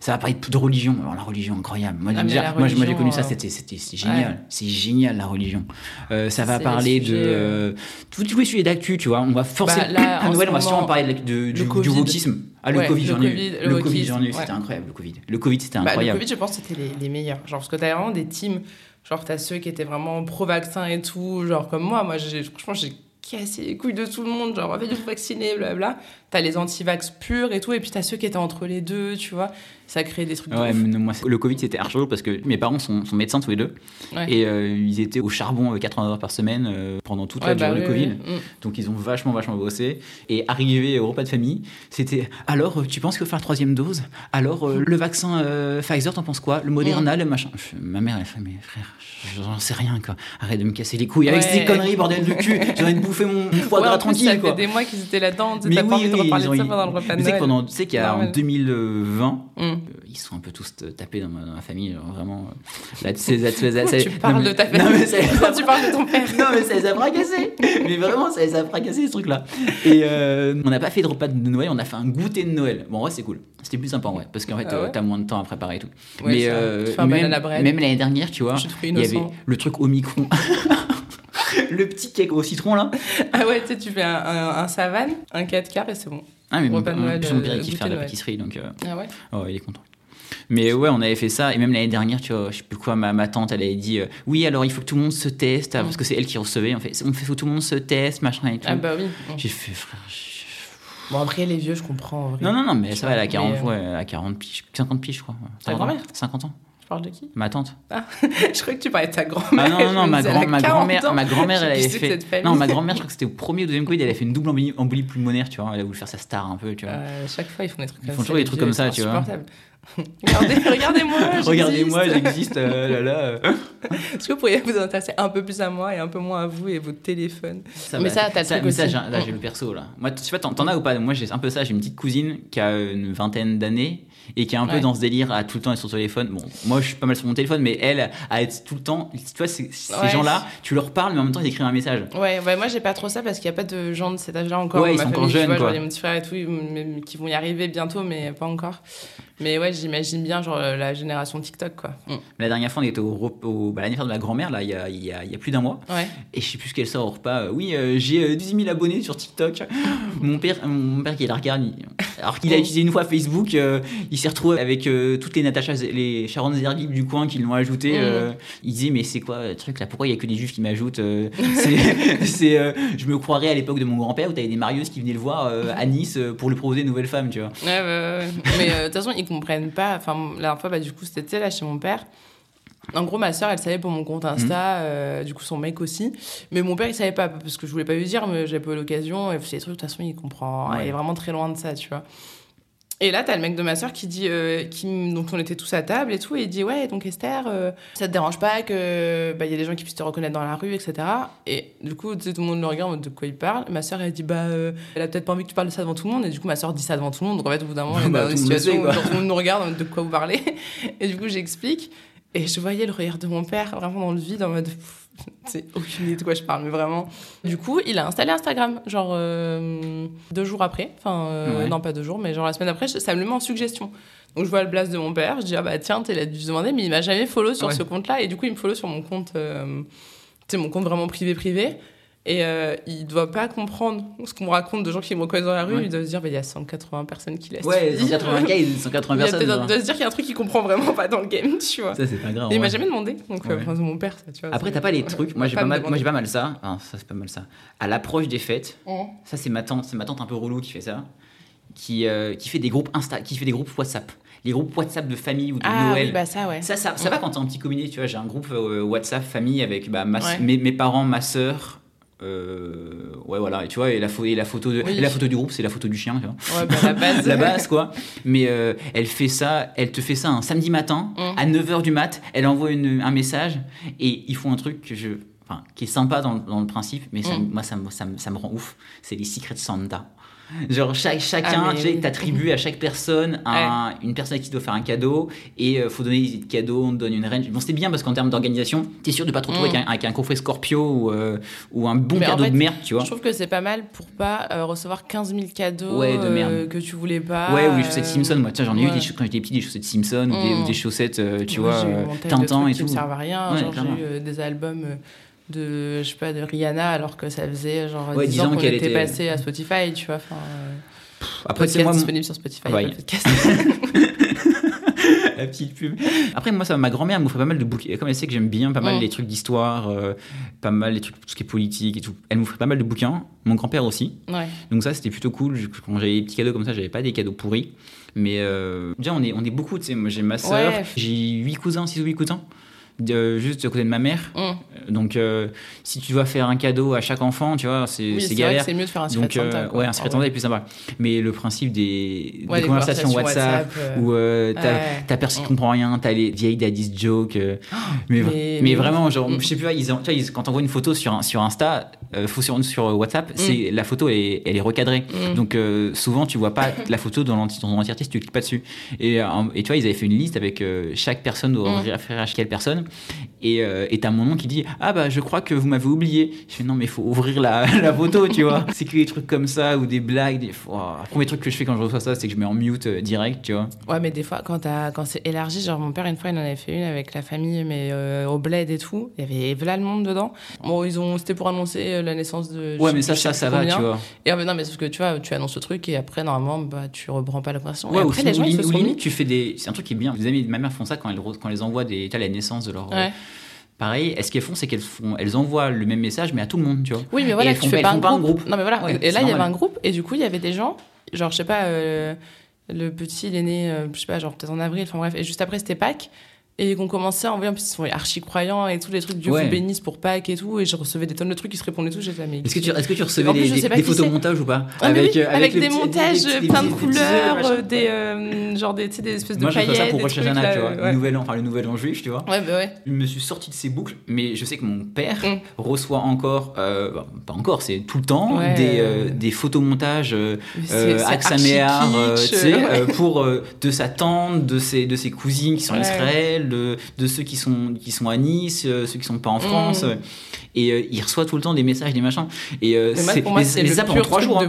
Ça va parler de, de religion. Alors, la religion, incroyable. Moi, Ah, déjà, moi, j'ai religion, connu ça, euh, c'était génial. ouais. C'est génial, la religion. Euh, ça va parler de. tous tous les sujets d'actu, tu vois. On va forcément. Bah, là, à Noël, on va sûrement parler de, de- du, du Covid. wokisme. Ah, le Ouais, Covid, le j'en ai eu. Le Le Covid, j'en ai eu. C'était incroyable, le Covid. Le Covid, c'était Bah, le incroyable. Covid, je pense que c'était les, les meilleurs. Genre, parce que t'as vraiment des teams. Genre, t'as ceux qui étaient vraiment pro-vaccin et tout. Genre, comme moi, moi, franchement, j'ai cassé les couilles de tout le monde. Genre, faites-vous vacciner, blablabla. T'as les anti-vax purs et tout. Et puis, t'as ceux qui étaient entre les deux, tu vois. Ça crée des trucs de Ouais, ouf. mais non, moi, c'est- le Covid c'était archi parce que mes parents sont, sont médecins tous les deux Ouais. et euh, ils étaient au charbon euh, 80 heures par semaine euh, pendant toute la bah durée du oui, Covid. oui. Donc ils ont vachement vachement bossé et arrivé au repas de famille, c'était alors euh, tu penses qu'il faut faire la troisième dose? Alors euh, le vaccin euh, Pfizer t'en penses quoi? Le Moderna le machin. Je Ma mère elle fait mais frère j'en sais rien quoi. Arrête de me casser les couilles avec ces conneries bordel de cul. J'ai envie de bouffer mon foie gras tranquille ça quoi. fait des mois qu'ils étaient là-dedans. Mais T'as pas oui, envie de oui, reparler de ça pendant le repas de Tu sais que Noël. pendant, tu sais qu'il y a en Normal. 2020, Euh, ils sont un peu tous tapés dans ma, dans ma famille, genre, vraiment. euh, Là, tu sais, ça- ça- ça- ça- tu parles non, mais- de ta famille quand tu parles de ton père. non, mais ça les a fracassés. Mais vraiment, ça les a fracassés, ces trucs-là. Et euh, on n'a pas fait de repas de Noël, on a fait un goûter de Noël. Bon, ouais, c'est cool. C'était plus sympa, ouais. Parce qu'en fait, Ah ouais t'as moins de temps à préparer et tout. Ouais, mais euh, Tu même, même l'année dernière, tu vois, il y avait le truc au micron. le petit cake au citron, là. Ah ouais, tu sais, tu fais un, un, un savane, un 4 quarts et c'est bon. Ah, mais mon, mon- Noël, plus mon père, euh, de de la pâtisserie, donc. euh, Ah ouais Oh, il est content. Mais ouais, on avait fait ça. Et même l'année dernière, tu vois, je sais plus quoi, ma, ma tante, elle avait dit euh, Oui, alors il faut que tout le monde se teste. ah, Parce que c'est elle qui recevait. En fait, on fait faut que tout le monde se teste, machin et tout. Ah bah oui. J'ai fait, frère. je- Bon, après, les vieux, je comprends. en vrai. Non, non, non, mais ça va, elle a vois, 40, mais, euh, ouais, a 40 piges, 50 piges, je crois. Ta grand-mère 50 ans. Je parle de qui? Ma tante. Je croyais que tu parlais de ta grand-mère. Ah non, non, non, ma, disais, grand, elle a ma 40 grand-mère, ma grand-mère, elle Je avait sais fait. Non, ma grand-mère, je crois que c'était au premier ou deuxième Covid, elle avait fait une double embolie, embolie pulmonaire, tu vois. Elle a voulu faire sa star un peu, tu vois. Euh, chaque fois, ils font des trucs Ils comme font ça. toujours des trucs comme ça, tu vois. Regardez, regardez-moi. Regardez-moi, j'existe. euh, là, là. euh. Est-ce que vous pourriez vous intéresser un peu plus à moi et un peu moins à vous et votre téléphone Ça Mais va. ça, t'as le truc mais ça, aussi. j'ai- là, j'ai le perso, là. Moi, tu vois, t'en t'en as ou pas? Moi, j'ai un peu ça. J'ai une petite cousine qui a une vingtaine d'années et qui est un peu dans ce délire à tout le temps être sur son téléphone. Bon, moi, je suis pas mal sur mon téléphone, mais elle, à être tout le temps. Tu vois, ces, Ouais. gens-là, tu leur parles, mais en même temps, ils écrivent un message. Ouais, ouais, moi j'ai pas trop ça parce qu'il n'y a pas de gens de cet âge-là encore. Ouais, ils ma sont encore famille, jeunes, vois, quoi. Mon petit frère et tout, qui vont y arriver bientôt, mais pas encore. Mais ouais, j'imagine bien genre euh, la génération TikTok quoi. Mm. La dernière fois, on était au, au bah, l'anniversaire de ma grand-mère, là, il y a, y, a, y a plus d'un mois. Ouais. Et je sais plus ce qu'elle sort au repas. Euh, oui, euh, j'ai euh, 18 000 abonnés sur TikTok. mon père, mon père qui la regarde, il- alors qu'il a Oh. utilisé une fois Facebook, euh, il s'est retrouvé avec euh, toutes les Natacha, les Sharon Zerlib du coin qui l'ont ajouté. Mm. euh, il disait mais c'est quoi le truc là Pourquoi il y a que des juifs qui m'ajoutent euh, C'est, euh, je me croirais à l'époque de mon grand-père où t'avais des Marius qui venaient le voir à Nice pour lui proposer une nouvelle femme, tu vois. Ouais, ouais, ouais. Mais de toute façon, ils comprennent pas. Enfin, la dernière fois, bah, du coup, c'était là chez mon père. En gros, ma sœur, elle savait pour mon compte Insta, euh, du coup son mec aussi. Mais mon père, il savait pas, parce que je voulais pas lui dire, mais j'avais pas eu l'occasion. Et des trucs, de toute façon, il comprend. Ouais. Il est vraiment très loin de ça, tu vois. Et là, t'as le mec de ma sœur qui dit, euh, qui, donc on était tous à table et tout, et il dit ouais, donc Esther, euh, ça te dérange pas que bah y a des gens qui puissent te reconnaître dans la rue, etc. Et du coup, tout le monde le regarde de quoi il parle. Ma sœur, elle dit bah, euh, elle a peut-être pas envie que tu parles de ça devant tout le monde, et du coup, ma sœur dit ça devant tout le monde. Donc en fait, au bout d'un moment, on est Bah, dans une monde le situation où tout le monde nous regarde de quoi vous parlez. Et du coup, j'explique. Et je voyais le regard de mon père vraiment dans le vide en mode c'est aucune idée de quoi je parle, mais vraiment. Du coup, il a installé Instagram, genre euh, deux jours après. Enfin, euh, Ouais. non, pas deux jours, mais genre la semaine après, ça me le met en suggestion. Donc je vois le blast de mon père, je dis ah bah tiens, t'es là dû se demander, mais il m'a jamais follow sur Ouais. ce compte-là. Et du coup, il me follow sur mon compte, euh, tu sais, mon compte vraiment privé-privé. Et euh, il doit pas comprendre ce qu'on me raconte de gens qui me reconnaissent dans la rue. Ouais. Il doit se dire, bah, il y a 180 personnes qui laissent. Ouais, 180 cas, 180 Il, y a personnes. il doit se dire qu'il y a un truc qu'il comprend vraiment pas dans le game, tu vois. Ça, c'est pas grave. Et il m'a ouais. jamais demandé, donc euh, Ouais. enfin, c'est mon père, ça, tu vois. Après, t'as pas les trucs. Moi, j'ai pas mal, moi, pas mal ça. Ah, ça, c'est pas mal ça. À l'approche des fêtes, Mhm. ça, c'est ma tante. C'est ma tante un peu relou qui fait ça. Qui, euh, qui fait des groupes Insta, qui fait des groupes WhatsApp. Les groupes WhatsApp de famille ou de Ah Noël. oui, bah ça, ouais. Ça, ça, ça va quand t'es en petit comité, tu vois. J'ai un groupe euh, WhatsApp famille avec bah, ma- Ouais. mes, mes parents, ma sœur. Euh, ouais, voilà. Et tu vois, et la, pho- et la, photo, de, Oui. la photo du groupe, c'est la photo du chien, tu vois. Ouais, bah la base. la base quoi mais euh, elle fait ça elle te fait ça un samedi matin Mm. à 9h du mat elle envoie une- un message et ils font un truc que je enfin, qui est sympa dans, dans le principe mais ça, Mm. moi ça, me- ça, me- ça me rend ouf c'est les secrets de Santa Genre chaque, chacun, Ah, oui. t'attribues à chaque personne un- une personne à qui doit faire un cadeau et euh, faut donner des cadeaux, on te donne une range. Bon, c'est bien parce qu'en termes d'organisation, t'es sûr de pas te retrouver Mm. avec, un, avec un coffret Scorpio ou, euh, ou un bon Mais en cadeau fait, de merde, tu vois. Je trouve que c'est pas mal pour pas euh, recevoir 15 000 cadeaux Ouais, de merde. euh, que tu voulais pas. Ouais, ou les chaussettes Simpson. Moi, tiens, j'en ai eu des, quand j'étais petit, des chaussettes Simpson ou, des, Mm. ou des chaussettes, tu Moi, vois, Tintin et tout. me servent à rien. J'ai eu des albums de, je sais pas, de Rihanna, alors que ça faisait genre Ouais, 10 10 ans qu'elle était était- passé à Spotify, tu vois. Enfin, euh, Après, c'est moi, disponible sur Spotify. Ouais. La petite pub. Après, moi, ça, ma grand-mère m'offrait pas mal de bouquins. Comme elle sait que j'aime bien pas mal Mm. les trucs d'histoire, euh, pas mal les trucs, tout ce qui est politique et tout. Elle m'offrait pas mal de bouquins. Mon grand-père aussi. ouais. Donc ça, c'était plutôt cool. Quand j'avais des petits cadeaux comme ça, j'avais pas des cadeaux pourris. Mais euh, déjà, on est, on est beaucoup. Tu sais, j'ai ma Ouais. j'ai huit cousins, six ou huit cousins. De- juste à côté de ma mère. Mm. Donc, euh, si tu dois faire un cadeau à chaque enfant, tu vois, c'est Oui, galère. c'est mieux de faire un secret Donc, de Santa. euh, quoi. ouais, un secret de Ah Santa est plus sympa. Mais le principe des, Ouais, des les conversations WhatsApp, WhatsApp, euh, où euh, t'as personne qui Mm. comprend rien, t'as les vieilles daddy's jokes. euh, mais, mais- vraiment, genre, Mm. je sais plus, ils, ont- tu vois, ils- quand t'envoies une photo sur, un- sur Insta, euh, sur, sur WhatsApp, c'est la photo, elle est, elle est recadrée. Mm. Donc, euh, souvent, tu vois pas la photo dans l'enti- dans son entièreté si tu cliques pas dessus. Et, euh, et tu vois, ils avaient fait une liste avec euh, chaque personne Mm. référer à quelle personne. Et euh, t'as mon nom qui dit Ah bah, je crois que vous m'avez oublié. Je fais Non, mais il faut ouvrir la, la photo, tu vois. C'est que des trucs comme ça ou des blagues. Des... Oh, le premier truc que je fais quand je reçois ça, c'est que je mets en mute euh, direct, tu vois. Ouais, mais des fois, quand, t'as- quand c'est élargi, genre mon père, une fois, il en avait fait une avec la famille, mais euh, au bled et tout. Il y avait Vla le monde dedans. Bon, ils ont, c'était pour annoncer euh, la naissance de. Ouais, mais ça, ça, ça va, tu vois. Et mais non, mais sauf que tu vois, tu annonces le truc et après, normalement, bah, tu reprends pas la conversation. Ouais, et après, les gens, ils se sont limite, mis. tu fais des. C'est un truc qui est bien. Les amis de ma mère font ça quand elles, quand elles envoient des. La naissance de leur. Ouais. Pareil, et ce qu'elles font, c'est qu'elles font, elles envoient le même message, mais à tout le monde, tu vois. Oui, mais Et voilà, elles tu font fais pas- un pas groupe. un groupe. Non, mais voilà. Ouais, et là, il y avait un groupe et du coup, il y avait des gens, genre, je sais pas, euh, le petit, il est né, euh, je sais pas, genre peut-être en avril, enfin bref, et juste après, c'était Pâques. Et qu'on commençait à envoyer, en plus, ils sont archi croyants et tous les trucs, Dieu Ouais. vous bénisse pour Pâques et tout. Et je recevais des tonnes de trucs qui se répondaient tous. J'étais Est-ce que tu, est-ce que tu recevais plus, des, des, des montage ou pas Ah, oui, euh, avec, le des petit- montages, des- plein de couleurs, euh, des, euh, genre des, des espèces de Moi, je fais paillettes. ça pour là, tu vois. ouais. Le nouvel an, enfin le nouvel an juif, tu vois. Ouais, bah ouais. Je me suis sorti de ces boucles, mais je sais que mon père Mm. reçoit encore, euh, bah, pas encore, c'est tout le temps, des, des photomontages kitsch, tu sais, pour de sa tante, de ses, cousines qui sont en Ouais. De, de ceux qui sont, qui sont à Nice, euh, ceux qui sont pas en France. Mm. euh, et euh, il reçoit tout le temps des messages, des machins. Et euh, Mais c'est ça pendant trois jours.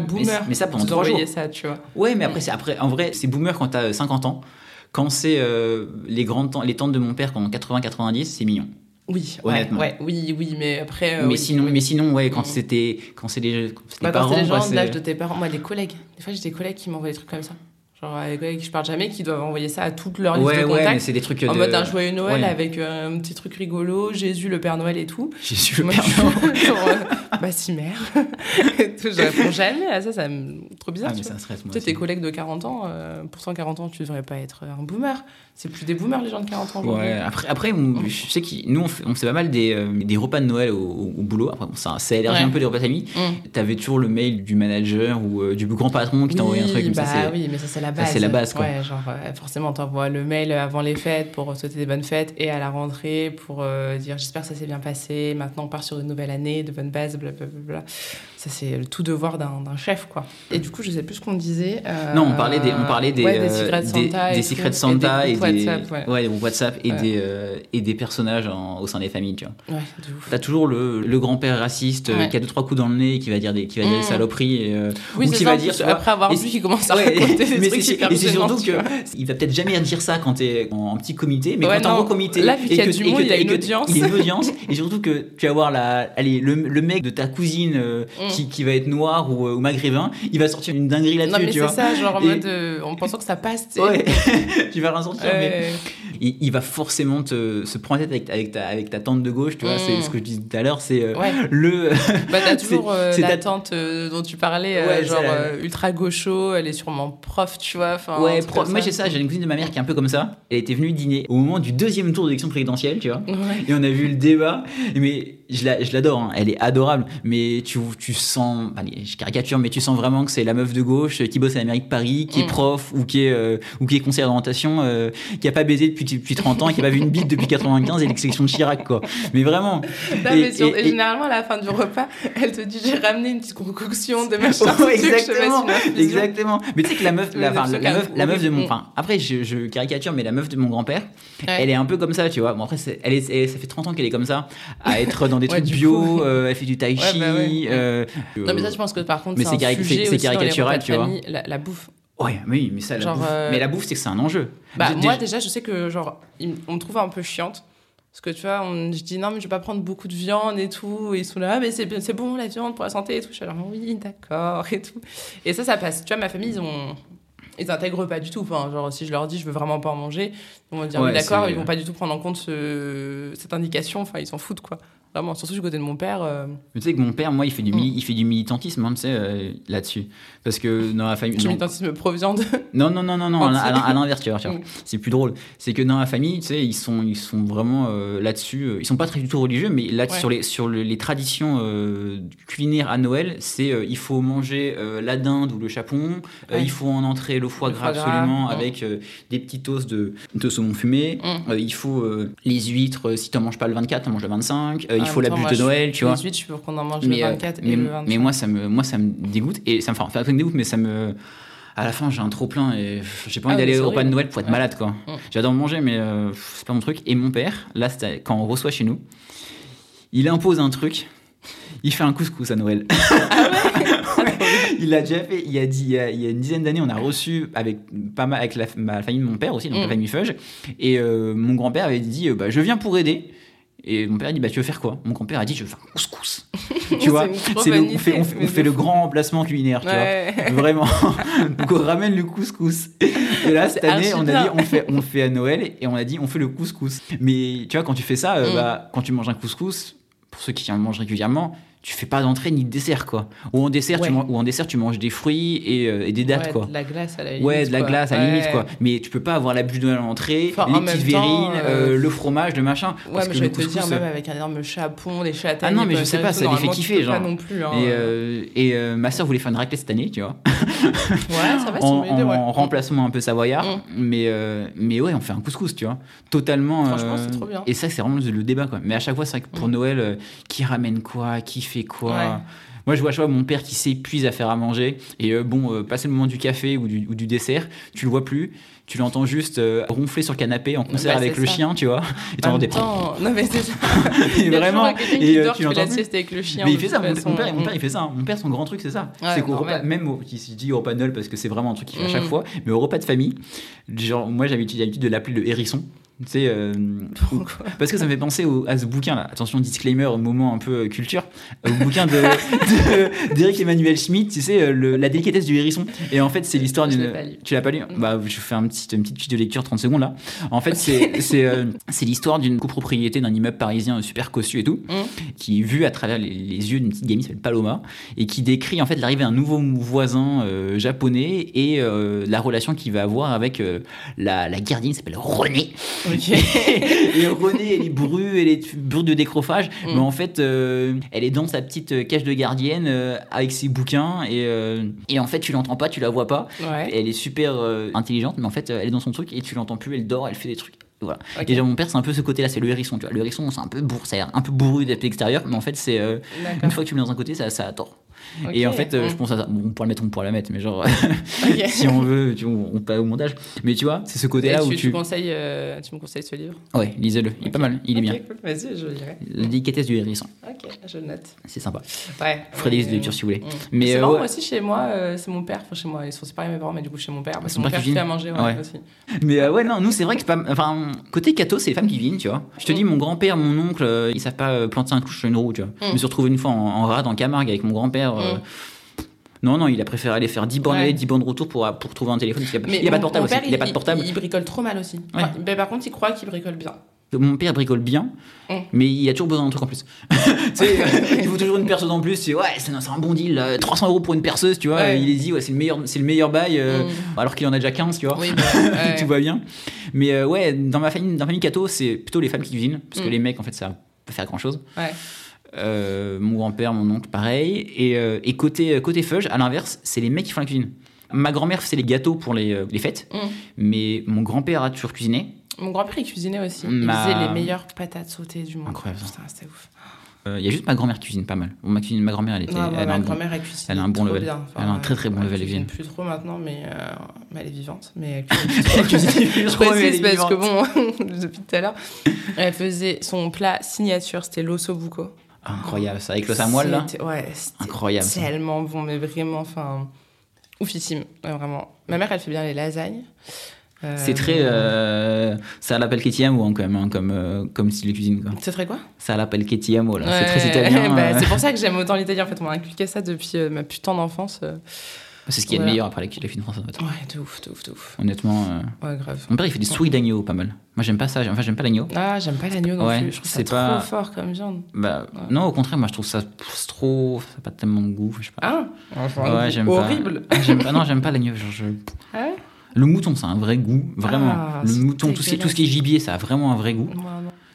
Mais- ça pendant trois jours. ça, tu vois. Ouais, mais après, c'est après, en vrai, c'est boomer quand t'as 50 ans. Quand c'est euh, les grandes les tantes de mon père qui ont 80-90, c'est mignon. Oui, Honnêtement. ouais, oui, oui, mais après. euh, mais oui. sinon, mais sinon, ouais, quand Mm. c'était, quand c'est les, quand Bah, les quand parents, c'est les quoi, gens de l'âge de tes parents, moi, des collègues. Des fois, j'ai des collègues qui m'envoient des trucs comme ça. Genre avec avec qui je parle jamais, qui doivent envoyer ça à toute leur liste Ouais, de ouais, mais c'est des trucs. en de- mode un joyeux Noël Ouais. avec euh, un petit truc rigolo, Jésus, le Père Noël et tout. Su le Père Noël. genre, euh, bah si mère. Je réponds jamais à ça, ça me... trop bizarre. Ah, mais ça stresse moi. Tu sais, tes collègues de 40 ans, euh, pour 140 ans, tu devrais pas être un boomer. C'est plus des boomers, les gens de 40 ans. Ouais, après, après on- je sais que nous, on fait, on fait pas mal des, euh, des repas de Noël au, au- boulot. Après, bon, ça, ça élargit un peu les repas de famille. Mm. T'avais toujours le mail du manager ou euh, du grand patron qui t'envoyait un truc. comme bah ça, oui, mais ça c'est la base. c'est la base, quoi. Ouais, genre euh, forcément t'envoies le mail avant les fêtes pour souhaiter des bonnes fêtes et à la rentrée pour euh, dire j'espère que ça s'est bien passé. Maintenant on part sur une nouvelle année de bonnes bases, blablabla. Ça c'est le tout devoir d'un chef quoi. Et du coup je sais plus ce qu'on disait. euh, Non, on parlait des, on parlait des, ouais, des secrets de des- Santa, des Santa et et des WhatsApp, ouais. ouais, WhatsApp et, des, et des personnages en- au sein des familles. Tu vois. Ouais, de ouf. T'as toujours le, le grand-père raciste qui a deux trois coups dans le nez et qui va dire des, qui va dire des Mm. saloperies. Et, Oui, ou qui ça, va dire après avoir vu qu'il commence à raconter des mais c'est- et c'est surtout que il va peut-être jamais dire ça quand t'es en, en petit comité, mais Ouais, quand t'es en gros comité, Là, et y a que- du et monde, que- et une audience. une audience, et surtout que tu vas voir la, allez, le, le mec de ta cousine euh, Mm. qui, qui va être noir ou, euh, ou maghrébin, il va sortir une dinguerie là-dessus, tu c'est vois. ça, genre en Et- mode euh, en pensant que ça passe. tu sais. Ouais, tu vas rien sortir, mais il, il va forcément te, se prendre tête avec, avec, ta, avec ta tante de gauche, tu vois. Mm. C'est ce que je disais tout à l'heure, c'est euh, Ouais. le. Bah, t'as C'est- toujours c'est la ta- tante dont tu parlais, genre c'est ultra gaucho, elle est sûrement prof, tu vois. Ouais, pro- moi j'ai ça, j'ai une cousine de ma mère qui est un peu comme ça. Elle était venue dîner au moment du deuxième tour d'élection présidentielle, tu vois. Ouais. Et on a vu le débat, mais je la- je l'adore, hein. elle est adorable, mais tu, tu sens, allez, je caricature, mais tu sens vraiment que c'est la meuf de gauche qui bosse à l'Amérique Paris, qui est Mm. prof ou qui est, euh, ou qui est conseillère d'orientation, euh, qui a pas baisé depuis, depuis 30 ans et qui a pas vu une bite depuis 95 et l'exécution de Chirac, quoi. Mais vraiment. Non, Et- mais sur- et- et et- généralement, à la fin du repas, elle te dit J'ai ramené une petite concoction de machin. Mette exactement, exactement. Mais tu sais que la meuf, la, enfin, la, meuf, la meuf de mon, enfin, après je, je caricature, mais la meuf de mon grand-père, Ouais. elle est un peu comme ça, tu vois. Bon après, elle est, elle- ça fait 30 ans qu'elle est comme ça, à être dans des Ouais, trucs bio, euh, elle fait du tai chi. Bah ouais. euh, Non, mais ça, je pense que par contre, Mais c'est caricatural, tu vois. La, la bouffe. Ouais, oui, mais ça, la Genre, bouffe. euh, Mais la bouffe, c'est que c'est un enjeu. Bah, moi, déjà- je sais que, genre, on me trouve un peu chiante. Parce que tu vois, on, je dis non, mais je vais pas prendre beaucoup de viande et tout. Et ils sont là, ah, mais c'est bon la viande pour la santé et tout. Je suis là, oui, d'accord et tout. Et ça, ça passe. Tu vois, ma famille, ils ont. Ils intègrent pas du tout. Enfin, genre, si je leur dis, je veux vraiment pas en manger, ils vont me dire, Ouais, d'accord, ils vont pas du tout prendre en compte ce- cette indication. Enfin, ils s'en foutent, quoi. Vraiment, surtout du côté de mon père. euh, tu sais que mon père, moi, il fait du, mili- il fait du militantisme, hein, tu sais, euh, là-dessus. Parce que dans la famille. du militantisme pro-viande. Non, non, non, non, non, à, l'in- à l'in- à l'inverse, tu vois, tu vois. Mm. C'est plus drôle. C'est que dans la famille, tu sais, ils sont, ils sont vraiment euh, là-dessus. euh, Ils sont pas très du tout religieux, mais là, Ouais. sur, les, sur le- les traditions culinaires à Noël, c'est il faut manger la dinde ou le chapon, Ouais. il faut en entrer le foie Le gras foie gras, absolument avec des petites os de, de saumon fumé. Mm. Il faut les huîtres, si tu manges pas le 24, tu manges le 25. Euh, il faut la bûche de Noël, tu vois. Les huîtres, je veux qu'on en mange Mais, le euh, 24 mais, et le mais 25. moi ça me moi ça me dégoûte et ça me enfin pas me dégoûte mais ça me à la fin j'ai un trop plein et j'ai pas envie Ah, d'aller au repas de. Noël pour être Ouais. malade quoi Mm. j'adore manger mais euh, c'est pas mon truc et mon père là quand on reçoit chez nous il impose un truc il fait un couscous à Noël Ouais. il a déjà fait il y a, dit, il y a, il y a une dizaine d'années on a reçu avec pas mal avec la, ma famille de mon père aussi donc la famille Feuge et euh, mon grand-père avait dit euh, bah, je viens pour aider et mon père a dit bah tu veux faire quoi? Mon grand-père a dit je veux faire un couscous. Tu vois C'est le- on fait, on fait, on le grand emplacement culinaire tu vois. Vraiment. Donc on ramène le couscous. Et là cette C'est année on a dit on fait on fait à Noël et on a dit on fait le couscous. Mais tu vois quand tu fais ça euh, Mm. bah, quand tu manges un couscous pour ceux qui en mangent régulièrement tu fais pas d'entrée ni de dessert quoi ou en dessert tu Ouais. man- ou en dessert tu manges des fruits et, euh, et des dates Ouais, quoi De la glace à la limite. Ouais, de la quoi. glace à la limite Ouais. quoi. Mais tu peux pas avoir la bûche de Noël en entrée, Enfin, les en petites verrines, euh, euh, le fromage, le machin. Ouais, Parce mais que je vais te dire, même euh, avec un énorme chapon, des châtaignes. Ah non, mais je sais pas, ça les fait tu kiffer, pas genre. non plus. Hein. Et, euh, et euh, ma soeur voulait faire une raclette cette année, tu vois. Ouais, ça va, en, ouais. en remplacement un peu savoyard. Mm. Mais, mais ouais, on fait un couscous, tu vois. Totalement. Franchement, c'est trop bien. Et ça, c'est vraiment le, débat, quoi. Mais à chaque fois, c'est vrai que pour Mm. Noël, qui ramène quoi, qui fait quoi. Ouais. Moi, je vois à chaque fois mon père qui s'épuise à faire à manger. Et euh, bon, euh, passer le moment du café ou du, ou du dessert, tu le vois plus. Tu l'entends juste euh, ronfler sur le canapé en concert Bah, avec le ça. chien, tu vois. Et même des. temps, non mais c'est ça. Et Il y a vraiment. Et qui euh, dort, tu la sieste avec le chien. Mais il fait ça, mon, façon. mon père, mon père, il fait ça. Mon père, son grand truc, c'est ça. Ouais, c'est qu'au repas, même au, qui se dit au repas de Noël, parce que c'est vraiment un truc qu'il fait à chaque Mm. fois, mais au repas de famille, genre, moi j'avais l'habitude de l'appeler le hérisson. Tu sais, euh, parce que ça me fait penser au- à ce bouquin là. Attention, disclaimer, au moment un peu euh, culture. Au bouquin de de- d'Éric Emmanuel Schmitt, tu sais, euh, le- la délicatesse du hérisson. Et en fait, c'est l'histoire d'une. Tu l'as pas lu. Bah, je fais un petit, une petite fiche de lecture, 30 secondes là. En fait, c'est c'est euh, c'est l'histoire d'une copropriété d'un immeuble parisien super cossu et tout, Mmh. qui est vue à travers les, les yeux d'une petite gamine qui s'appelle Paloma et qui décrit en fait l'arrivée d'un nouveau voisin euh, japonais et euh, la relation qu'il va avoir avec euh, la, la gardienne qui s'appelle Renée. Et Renée, elle est brue, elle est brue de décrophage, Mm. mais en fait, euh, elle est dans sa petite euh, cage de gardienne euh, avec ses bouquins et, euh, et en fait, tu l'entends pas, tu la vois pas. Ouais. Elle est super intelligente, mais en fait, elle est dans son truc et tu l'entends plus, elle dort, elle fait des trucs. Voilà. Ok. Et genre, mon père, c'est un peu ce côté-là, c'est le hérisson, tu vois. Le hérisson, c'est un peu bourre, ça a l'air un peu bourru d'être extérieur, mais en fait, c'est euh, une fois que tu mets dans un côté, ça, ça a Et en fait, euh, Mm. je pense à ça. Bon, on pourra le mettre, on pourra la mettre, mais genre, si on veut, tu, on, on pas au montage. Mais tu vois, c'est ce côté-là où tu, tu. conseilles, euh, tu me conseilles ce livre? Ouais, lisez-le, il est pas mal, il est bien. cool. Vas-y, je lirai. La délicatesse du hérisson, Ok, je le note. c'est sympa. Ouais. Listes de lecture si vous voulez. mm. Mais c'est euh, marrant, ouais. moi aussi chez moi, euh, c'est mon père. Enfin, chez moi, ils sont séparés mes parents, mais du coup chez mon père. C'est Son mon père qui fait à manger ouais, aussi. Mais ouais, non, nous c'est vrai que c'est pas. Enfin, côté cato, c'est les femmes qui viennent, tu vois. Je te dis, mon grand-père, mon oncle, ils savent pas planter un clou sur une roue, tu vois. Je me suis retrouvé une fois en, en rade en Camargue avec mon grand-père. Euh, Mm. Non, non, il a préféré aller faire 10 bornes Ouais. aller, 10 bornes retour pour, pour trouver un téléphone. parce qu'il a, Mais il a pas de portable aussi. Il a pas de portable. Il, bricole trop mal aussi. Enfin, par contre, il croit qu'il bricole bien. Mon père bricole bien, Mm. mais il a toujours besoin d'un truc en plus. il faut toujours une perceuse en plus. C'est ouais, c'est un, bon deal. là. 300 euros pour une perceuse, tu vois. Ouais. Il est dit, ouais, c'est le meilleur, c'est le meilleur bail, euh, Mm. alors qu'il en a déjà 15, tu vois. Oui, bah, ouais. Tout va bien. Mais euh, ouais, dans ma famille, dans ma famille Cato, c'est plutôt les femmes qui cuisinent, parce que les mecs, en fait, ça peut faire grand chose. Ouais. Mon grand-père, mon oncle, pareil. Et, euh, et côté, côté fudge, à l'inverse, c'est les mecs qui font la cuisine. Ma grand-mère faisait les gâteaux pour les, euh, les fêtes, Mm. mais mon grand-père a toujours cuisiné. Mon grand-père, il cuisinait aussi. Il Ma- faisait les meilleures patates sautées du monde. Incroyable. Putain, c'était ouf. Euh, Il y a juste ma grand-mère qui cuisine pas mal. Ma, cuisine, ma grand-mère, elle était. Non, elle, ma bon, grand-mère, elle cuisine. elle a un bon level. Elle a un très, très bon level, Elle elle cuisine plus trop maintenant, mais, euh, mais elle est vivante. Mais elle cuisine plus trop. Elle elle précise parce que bon, depuis tout à l'heure, elle faisait son plat signature, c'était l'osso buco. Incroyable, ça, avec le samoile là. Ouais, Incroyable. ça. tellement bon, mais vraiment, enfin, oufissime, vraiment. Ma mère, elle fait bien les lasagnes. Euh, C'est très. Euh, ça à l'appel Kettiamo hein, quand même, hein, comme, euh, comme style de cuisine. Quoi. C'est très quoi? Ça à l'appel Kettiamo, là. C'est très italien. bah, euh. C'est pour ça que j'aime autant l'italien. En fait, on m'a inculqué ça depuis euh, ma putain d'enfance. C'est ce qui est le Voilà. meilleur après la, la cuisine française, en fait. Ouais, de ouf, de ouf, de ouf. Honnêtement. euh, Ouais, grave. Mon père, il fait des souris d'agneau, pas mal. Moi, j'aime pas ça. Enfin, j'aime pas l'agneau. Ah, j'aime pas l'agneau non Ouais, plus. Je trouve ça c'est trop pas- fort comme viande. Bah, non, au contraire, moi, je trouve ça trop. Ça n'a pas tellement de goût. Je sais pas. Ah ouais, j'aime pas. Horrible. Ah, j'aime pas. Non, j'aime pas l'agneau. Genre, je- Ah ouais? Le mouton, ça a un vrai goût, vraiment. Ah, le mouton, tout ce, qui est, tout ce qui est gibier, ça a vraiment un vrai goût.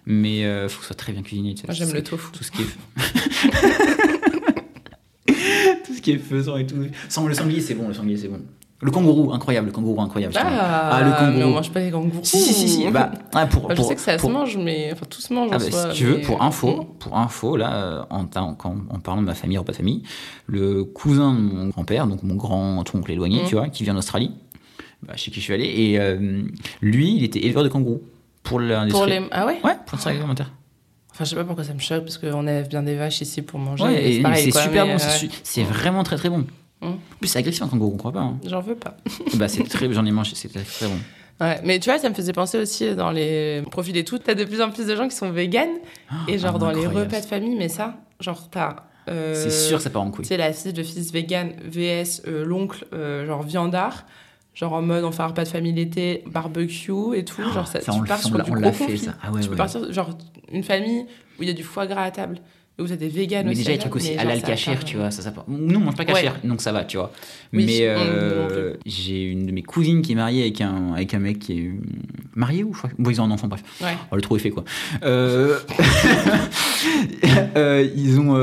Mais euh, faut que ce soit très bien cuisiné. tu sais. Moi, j'aime le tofu. Tout ce qui est. qui est faisant et tout. Sans le sanglier, c'est bon. Le sanglier, c'est bon. Le kangourou, incroyable. Le kangourou, incroyable. trouve. Ah, le kangourou. Mais on mange pas les kangourous. Si, si, si, si. Bah, ah, pour, Enfin, je pour- sais que ça pour- se mange, mais enfin tout se mange Ah en bah, soi. si tu veux, mais- pour info, pour info, là, euh, en, en, en parlant de ma famille, repas de famille, le cousin de mon grand-père, donc mon grand-oncle éloigné, Mm. tu vois, qui vient d'Australie, bah, chez qui je suis allé, et euh, lui, il était éleveur de kangourous pour l'industrie. Pour les... Ah ouais? Ouais, pour l'industrie alimentaire. Enfin, je sais pas pourquoi ça me choque, parce qu'on élève bien des vaches ici pour manger. Ouais, et et c'est c'est super bon, euh, c'est c'est vraiment très très bon. Mm. En plus, c'est agressif un kangourou, on croit pas. hein. J'en veux pas. bah, c'est très, j'en ai mangé, c'est très, très bon. Ouais, mais tu vois, ça me faisait penser aussi dans les profils et tout. T'as de plus en plus de gens qui sont véganes. et genre ah, dans les repas de famille, mais ça, genre t'as. euh, C'est sûr, ça part en couille. sais, la fille, le fils vegan, VS, euh, l'oncle, euh, genre viandard. Genre en mode on fait un repas de famille l'été, barbecue et tout. genre ça, Ça, tu on pars sur du on gros fait, ça. Ah ouais, tu peux partir, genre une famille où il y a du foie gras à table. Où t'as des véganes Mais aussi. déjà, les trucs aussi halal part, tu vois, ça, ça. Nous, on mange pas kasher, donc ça va, tu vois. Oui, Mais euh, j'ai une de mes cousines qui est mariée avec un, avec un mec qui est euh, marié ou je crois. Bon, ils ont un enfant, bref. Ouais. Oh, le trou est fait, quoi. Euh, euh, ils ont.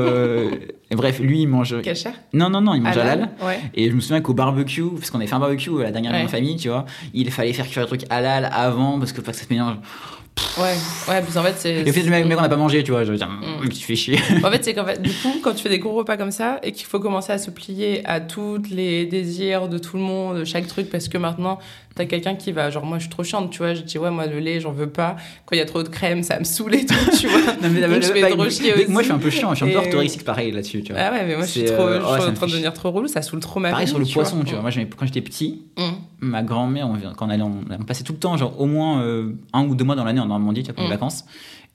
Euh, Bref, lui, il mange. Kasher Non, non, non, il mange halal. Ouais. Et je me souviens qu'au barbecue, parce qu'on avait fait un barbecue à la dernière de Ouais. famille, tu vois, il fallait faire cuire le truc halal avant parce que pas que ça se mélange. Ouais, ouais, puis en fait, c'est. Et fait, le mec, on n'a pas mangé, tu vois, je veux dire, Mm. tu fais chier. En fait, c'est qu'en fait, du coup, quand tu fais des gros repas comme ça et qu'il faut commencer à se plier à tous les désirs de tout le monde, de chaque truc, parce que maintenant, t'as quelqu'un qui va, genre, moi, je suis trop chiante, tu vois, je dis, ouais, moi, le lait, j'en veux pas. Quand il y a trop de crème, ça me saoule et tout, tu vois. Non, mais, Donc, je fais trop chier aussi. Moi, je suis un peu chiant, je suis un peu orthorexique pareil là-dessus, tu vois. Ah ouais, mais moi, je suis C'est, trop, euh, je suis en train de devenir trop relou, ça saoule trop ma Pareil sur le poisson, tu vois. Moi, quand j'étais petit, Mm. Ma grand-mère, on, quand on allait, en- on passait tout le temps, genre au moins euh, un ou deux mois dans l'année en Normandie, tu vois, pour les vacances.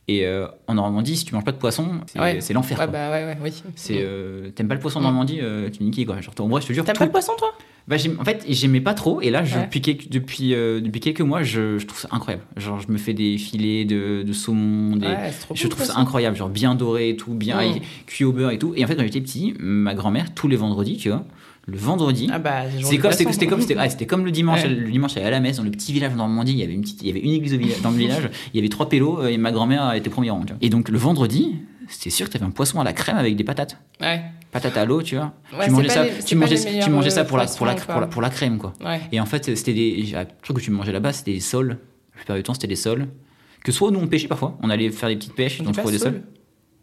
Et euh, en Normandie, si tu manges pas de poisson, c'est Ouais. l'enfer. Ouais, bah ouais, ouais, oui. C'est, euh, t'aimes pas le poisson en Mm. Normandie, euh, tu niques quoi. Genre, en vrai, je te jure. T'aimes tout- pas le poisson, toi? Bah, en fait, j'aimais pas trop, et là, je, Ouais. depuis, quelques, depuis, depuis quelques mois, je, je trouve ça incroyable. Genre, je me fais des filets de, de saumon, des, Ouais, c'est trop je cool, trouve ça poisson. incroyable, genre bien doré et tout, bien Mm. cuit au beurre et tout. Et en fait, quand j'étais petit, ma grand-mère, tous les vendredis, tu vois, le vendredi, Ah bah, c'est comme, c'était, comme, c'était, ah, c'était comme le dimanche. Ouais. Le dimanche, à la messe dans le petit village en Normandie. Il y avait une petite, il y avait une église dans le village. Il y avait trois pélos euh, et ma grand-mère était premier rang. tu vois. Et donc le vendredi, c'était sûr que t'avais un poisson à la crème avec des patates, Ouais, patates à l'eau, tu vois. Ouais, tu mangeais ça, les- tu mangeais, tu mangeais ça pour la, pour la, poissons, pour la, quoi. pour la crème, quoi. ouais. Et en fait, c'était des, truc que tu mangeais là-bas, c'était des sols. La plupart du temps, c'était des sols. Que soit nous on pêchait parfois, on allait faire des petites pêches, On donc trouvait des sols.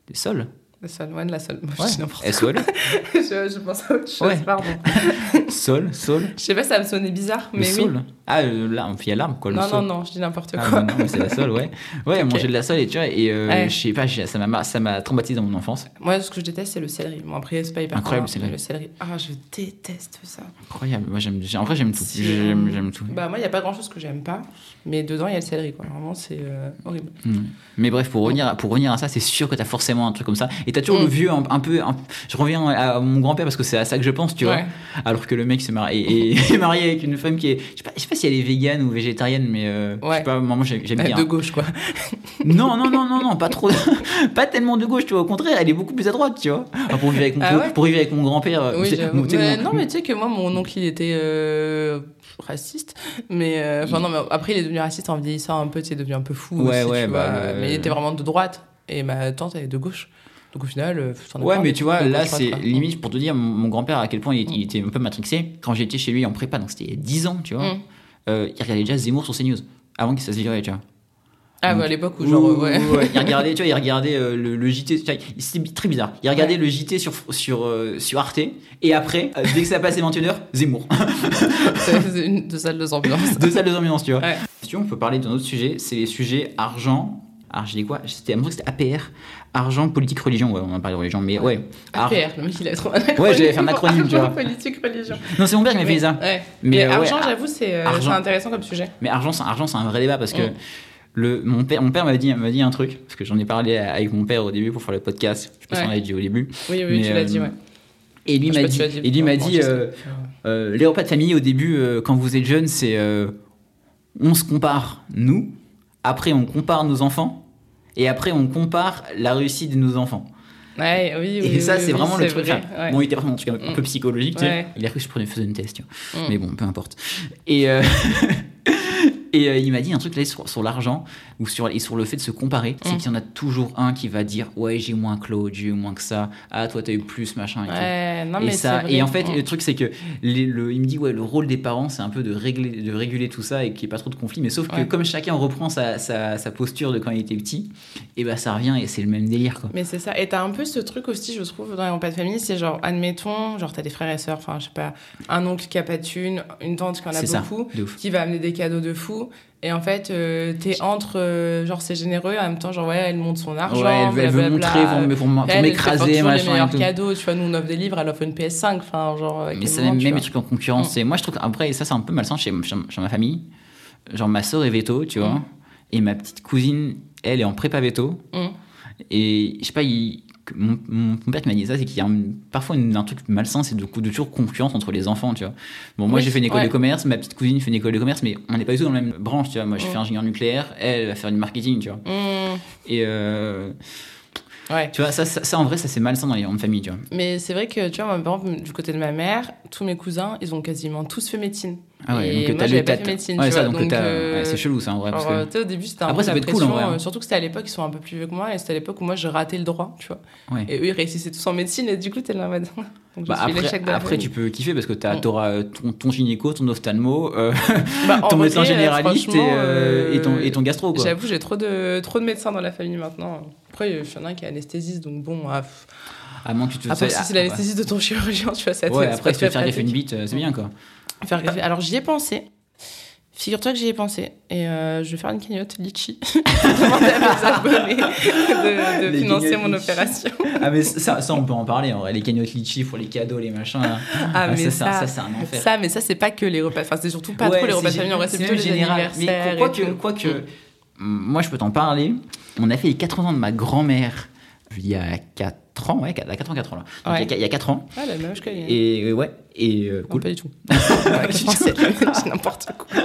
Des sols. La seule, la seule. Moi, Ouais. je dis n'importe S-O-L. je, je pense à autre chose, Ouais. pardon. Sol, sol. Je sais pas, ça me sonnait bizarre, Le mais oui. sol. Ah, l'arme, il y a l'arme, quoi. le Non, sol. non, non, je dis n'importe Ah, quoi. non, mais c'est la sole, ouais. Ouais, manger de la sole et tu vois, et euh, Ouais. je sais pas, ça m'a, ça m'a traumatisé dans mon enfance. Moi, ce que je déteste, c'est le céleri. Bon, après, c'est pas hyper Incroyable, commun, le céleri. Ah, je déteste ça. Incroyable. Moi, j'aime, j'ai- en vrai, j'aime tout. C'est- J'aime, j'aime tout. Bah, moi, il y a pas grand chose que j'aime pas, mais dedans, il y a le céleri, quoi. Vraiment, c'est euh, horrible. Mm. Mais bref, pour revenir, à- pour revenir à ça, c'est sûr que t'as forcément un truc comme ça. Et t'as toujours Mm. le vieux, un, un peu. un- je reviens à mon grand-père parce que c'est à ça que je pense, tu vois. Ouais. Alors que le mec s'est marié, est marié avec une femme qui est. Je sais pas, je sais pas si elle est végane ou végétarienne, mais. euh, Je Ouais. sais pas, moi, j'aime, bien. De gauche, quoi. Non, non, non, non, non, pas trop. pas tellement de gauche, tu vois. Au contraire, elle est beaucoup plus à droite, tu vois. Enfin, pour, vivre avec mon, Ah pour- ouais pour vivre avec mon grand-père. euh, Oui, mon- Mais mon- non, mais tu sais que moi, mon oncle, il était euh, raciste. Mais euh, enfin, non, mais après, il est devenu raciste en vieillissant un peu. Tu sais, devenu un peu fou. Ouais, aussi, ouais, tu bah, vois. Mais il était vraiment de droite. Et ma tante, elle est de gauche. Donc au final, euh, Ouais, mais tu vois, là, c'est limite pour te dire, mon, grand-père, à quel point il, il était un peu matrixé. Quand j'étais chez lui en prépa, donc c'était il y a 10 ans, tu vois, Mm. euh, il regardait déjà Zemmour sur CNews, avant qu'il se virer, tu vois. Ah, Donc, bah à l'époque où, genre, ouais, il regardait, tu vois, il regardait euh, le, le JT, c'était très bizarre. Il regardait le JT sur, sur, euh, sur Arte, et après, euh, dès que ça passait 21h, Zemmour. c'est une de salles de ambiance. Deux salles de ambiance, tu vois. Ouais. Si tu veux, on peut parler d'un autre sujet, c'est les sujets argent. Alors, j'ai dit quoi C'était, à mon c'était APR. Argent, politique, religion. Ouais, on a parlé de religion, mais ouais. APR, le mec il a trop un Ouais, j'allais faire un acronyme, tu vois. Politique, religion. Non, c'est mon père qui m'a fait ça. Ouais. Mais, Mais, euh, argent, ar- j'avoue, c'est euh, intéressant comme sujet. Mais argent, c'est, argent, un vrai débat parce que Mm. le, mon père, mon père m'a dit, dit un truc, parce que j'en ai parlé avec mon père au début pour faire le podcast. Je sais pas si on l'avait dit au début. Oui, oui, Mais, tu l'as euh, dit, ouais. Et lui m'a dit, dit, et lui m'a dit euh, euh, les repas de famille au début, euh, quand vous êtes jeune, c'est euh, on se compare nous, après on compare nos enfants, et après on compare la réussite de nos enfants. Ouais, oui, oui. Et ça, oui, c'est vraiment le truc. vrai, ouais. Bon, il était vraiment un truc un, peu Mm. psychologique, tu sais. Il a cru que je prenais faisais une test, tu vois. Mm. Mais bon, peu importe. Et, euh, et euh, il m'a dit un truc là sur, sur l'argent ou sur, et sur le fait de se comparer. C'est Mm. qu'il y en a toujours un qui va dire Ouais, j'ai moins que Claude, j'ai eu moins que ça. Ah, toi, t'as eu plus, machin. Et, tout. Ouais, non, et mais ça, et en fait, Mm. le truc, c'est que les- le, il me dit Ouais, le rôle des parents, c'est un peu de, régler, de réguler tout ça et qu'il n'y ait pas trop de conflits. Mais sauf que Ouais. comme chacun reprend sa, sa, sa posture de quand il était petit, et ben ça revient et c'est le même délire, quoi. Mais c'est ça. Et t'as un peu ce truc aussi, je trouve, dans les repas de famille, c'est genre, admettons, genre t'as des frères et sœurs, enfin, je sais pas, un oncle qui a pas de thune, une tante qui en a beaucoup, qui va amener des cadeaux de fou. Et en fait, euh, t'es entre, euh, genre, c'est généreux, et en même temps, genre, ouais, elle monte son argent. Ouais, elle, veut- elle veut montrer elle fait m'écraser, machin. meilleurs et cadeaux, tu vois, nous on offre des livres, elle offre une PS5, enfin, genre. à Mais moment, même, les trucs en concurrence. Mm. c'est Moi, je trouve qu'après, ça, c'est un peu malsain chez, chez, chez ma famille. Genre, ma soeur est veto, tu vois. Mm. Et ma petite cousine, elle est en prépa veto. Mm. Et je sais pas, il- mon, mon- père qui m'a dit ça, c'est qu'il y a un- parfois une- un truc malsain, c'est de, de toujours concurrence entre les enfants, tu vois. Bon, moi Oui, j'ai fait une école ouais. de commerce, ma petite cousine fait une école de commerce, mais on n'est pas du tout dans la même branche, tu vois. Moi je Mm. fais ingénieur nucléaire, elle va faire du marketing, tu vois. Mm. Et euh, Ouais. tu vois, ça, ça, ça, en vrai, ça c'est malsain dans les grandes familles, tu vois. Mais c'est vrai que, tu vois, moi, par exemple, du côté de ma mère, tous mes cousins, ils ont quasiment tous fait médecine. Ah ouais, Et donc moi, t'as j'avais pas fait médecine, Ouais, tu ça, vois, donc, euh, ouais, c'est chelou ça en vrai. parce Alors, que- tu sais, au début, c'était un Après, peu ça peut être cool, en vrai, euh, surtout que c'était à l'époque, ils sont un peu plus vieux que moi, et c'était à l'époque où moi, je ratais le droit, tu vois. Ouais. Et eux, ils réussissaient tous en médecine, et du coup, t'es là mode. Donc, Bah, après, après tu peux kiffer parce que t'as- Mm. t'auras euh, ton, ton gynéco, ton ophtalmo, euh, Bah, ton médecin généraliste et, euh, ton, et ton gastro. J'avoue, j'ai trop de, trop de médecins dans la famille maintenant. Après, il y en a un qui est anesthésiste, donc bon, ah. À moins que tu te après, si ah, c'est l'anesthésiste de ton chirurgien, tu vois, ça Ouais, après, si tu faire gaffer une bite, euh, c'est bien quoi. Faire greffer. Alors j'y ai pensé. Figure-toi que j'y ai pensé. Et euh, je vais faire une cagnotte litchi. demander à mes abonnés de, financer mon litchi. opération. Ah, mais ça, ça, on peut en parler. En vrai. Les cagnottes litchi pour les cadeaux, les machins. là. Ah, mais ça, ça, ça, c'est un enfer. Ça, mais ça, c'est pas que les repas. Enfin, c'est surtout pas Ouais, trop les repas de c'est famille. C'est plutôt les général. anniversaires. Mais quoi et que, quoi que, moi je peux t'en parler. On a fait les 80 ans de ma grand-mère il y a 4 ans, ouais, 4 ans, 4 ans là. Donc, Ouais. il, y a, il y a 4 ans. Ah, la même âge que Et euh, ouais, et euh, Non, cool. pas du tout. C'est n'importe quoi.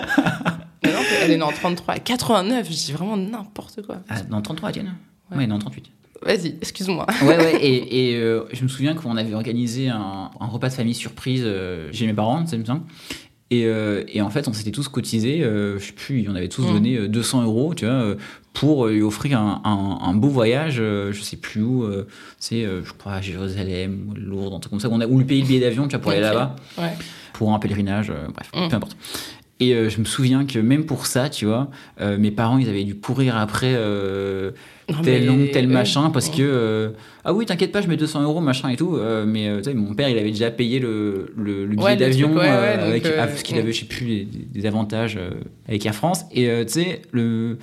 Non, elle est née en 33. 89, je dis vraiment n'importe quoi. Ah, dans 33, Etienne Ouais. Ouais, dans 38. Vas-y, excuse-moi. Ouais, ouais, et, et, euh, je me souviens qu'on avait organisé un, un repas de famille surprise euh, chez mes parents, ça me semble. Et, euh, et en fait, on s'était tous cotisés, euh, je sais plus, on avait tous Mm. donné euh, 200 euros, tu vois, euh, pour lui offrir un, un- un beau voyage, euh, je sais plus où, euh, c'est, euh, je crois, à Jérusalem, ou Lourdes, un truc comme ça, qu'on a, ou le pays le billet d'avion, tu vois, pour aller là-bas, Ouais. pour un pèlerinage, euh, bref, Mm. peu importe. Et euh, je me souviens que même pour ça, tu vois, euh, mes parents, ils avaient dû courir après euh, Non, tel long, tel machin, parce Mm. que euh, ah oui, t'inquiète pas, je mets 200 euros, machin et tout. euh, mais euh, tu sais, mon père, il avait déjà payé le, le, le billet Ouais, d'avion euh, avec, euh, parce qu'il mm. avait, je sais plus, des, des avantages euh, avec Air France. Et euh, tu sais, le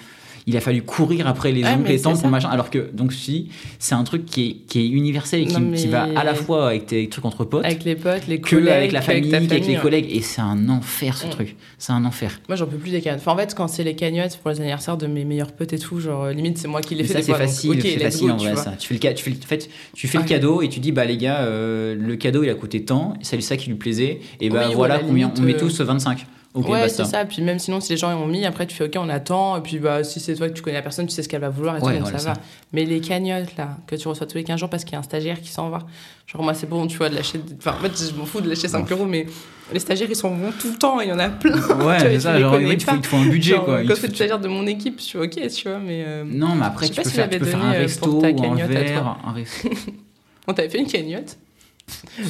il a fallu courir après les tantes c'est pour ça. machin. Alors que, donc, dis, c'est un truc qui est, qui est universel et qui, Non, qui va à la fois avec tes trucs entre potes, Avec les potes, les que collègues, avec la famille, ta qu'avec les ouais. collègues. Et c'est un enfer, ce Mm. truc. C'est un enfer. Moi, j'en peux plus des cagnottes. Enfin, en fait, quand c'est les cagnottes pour les anniversaires de mes meilleurs potes et tout, genre, limite, c'est moi qui les fais ça c'est facile, c'est facile go, en tu vrai ça. Tu fais le, tu fais, le- en fait, tu fais le Ouais. cadeau et tu dis bah les gars, euh, le cadeau il a coûté tant, c'est ça qui lui plaisait et bah Oui, voilà combien on met euh, tous 25. Ouais, basta. c'est ça. Puis même sinon, si les gens ont mis, après tu fais OK, on attend. Et puis bah, si c'est toi que tu connais la personne, tu sais ce qu'elle va vouloir et Ouais, tout, donc voilà, ça va. ça. Mais les cagnottes là, que tu reçois tous les 15 jours parce qu'il y a un stagiaire qui s'en va. Genre, moi, c'est bon, tu vois, de lâcher. Enfin, en fait, je m'en fous de lâcher 5 euros, mais les stagiaires ils s'en vont tout le temps. Il y en a plein. Ouais, c'est ça, genre oui, il faut, pas. un budget Genre, quoi. Quand c'est le stagiaire de mon équipe, je suis OK, tu vois, mais. euh, Non, mais après Je tu sais peux, pas si faire, j'avais tu peux faire un euh, resto ou un verre, resto. On t'avait fait une cagnotte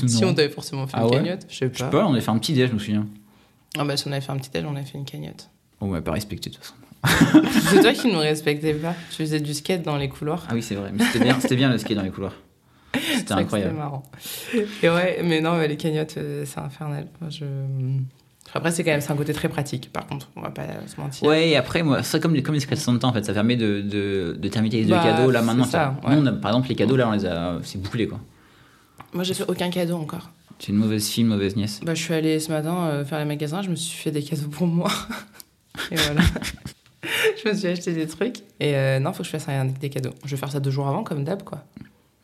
Si on t'avait forcément fait Ah une cagnotte, je sais Je sais pas. pas, on avait fait un petit déj, je me souviens. Ah bah si on avait fait un petit déj, on avait fait une cagnotte. On m'a pas respecté de toute façon. C'est toi qui nous respectais pas. Tu faisais du skate dans les couloirs. Ah oui, c'est vrai, mais c'était bien, c'était bien le skate dans les couloirs. C'était incroyable. C'était marrant. Et ouais, mais non, mais les cagnottes, euh, c'est infernal. Moi, je... Après, c'est quand même c'est un côté très pratique, par contre. On va pas se mentir. Ouais, et après, moi, ça, comme, les- comme les de son temps, en fait, ça permet de, de, de terminer les deux Bah, cadeaux. Là, maintenant, ça, ça- ouais. nous, on a- par exemple, les cadeaux, là, on les a. C'est bouclé, quoi. Moi, j'ai fait aucun cadeau encore. C'est une mauvaise fille, une mauvaise nièce. Bah, je suis allée ce matin euh, faire les magasins, je me suis fait des cadeaux pour moi. Et voilà. je me suis acheté des trucs. Et euh, non, faut que je fasse un, des cadeaux. Je vais faire ça deux jours avant, comme d'hab, quoi.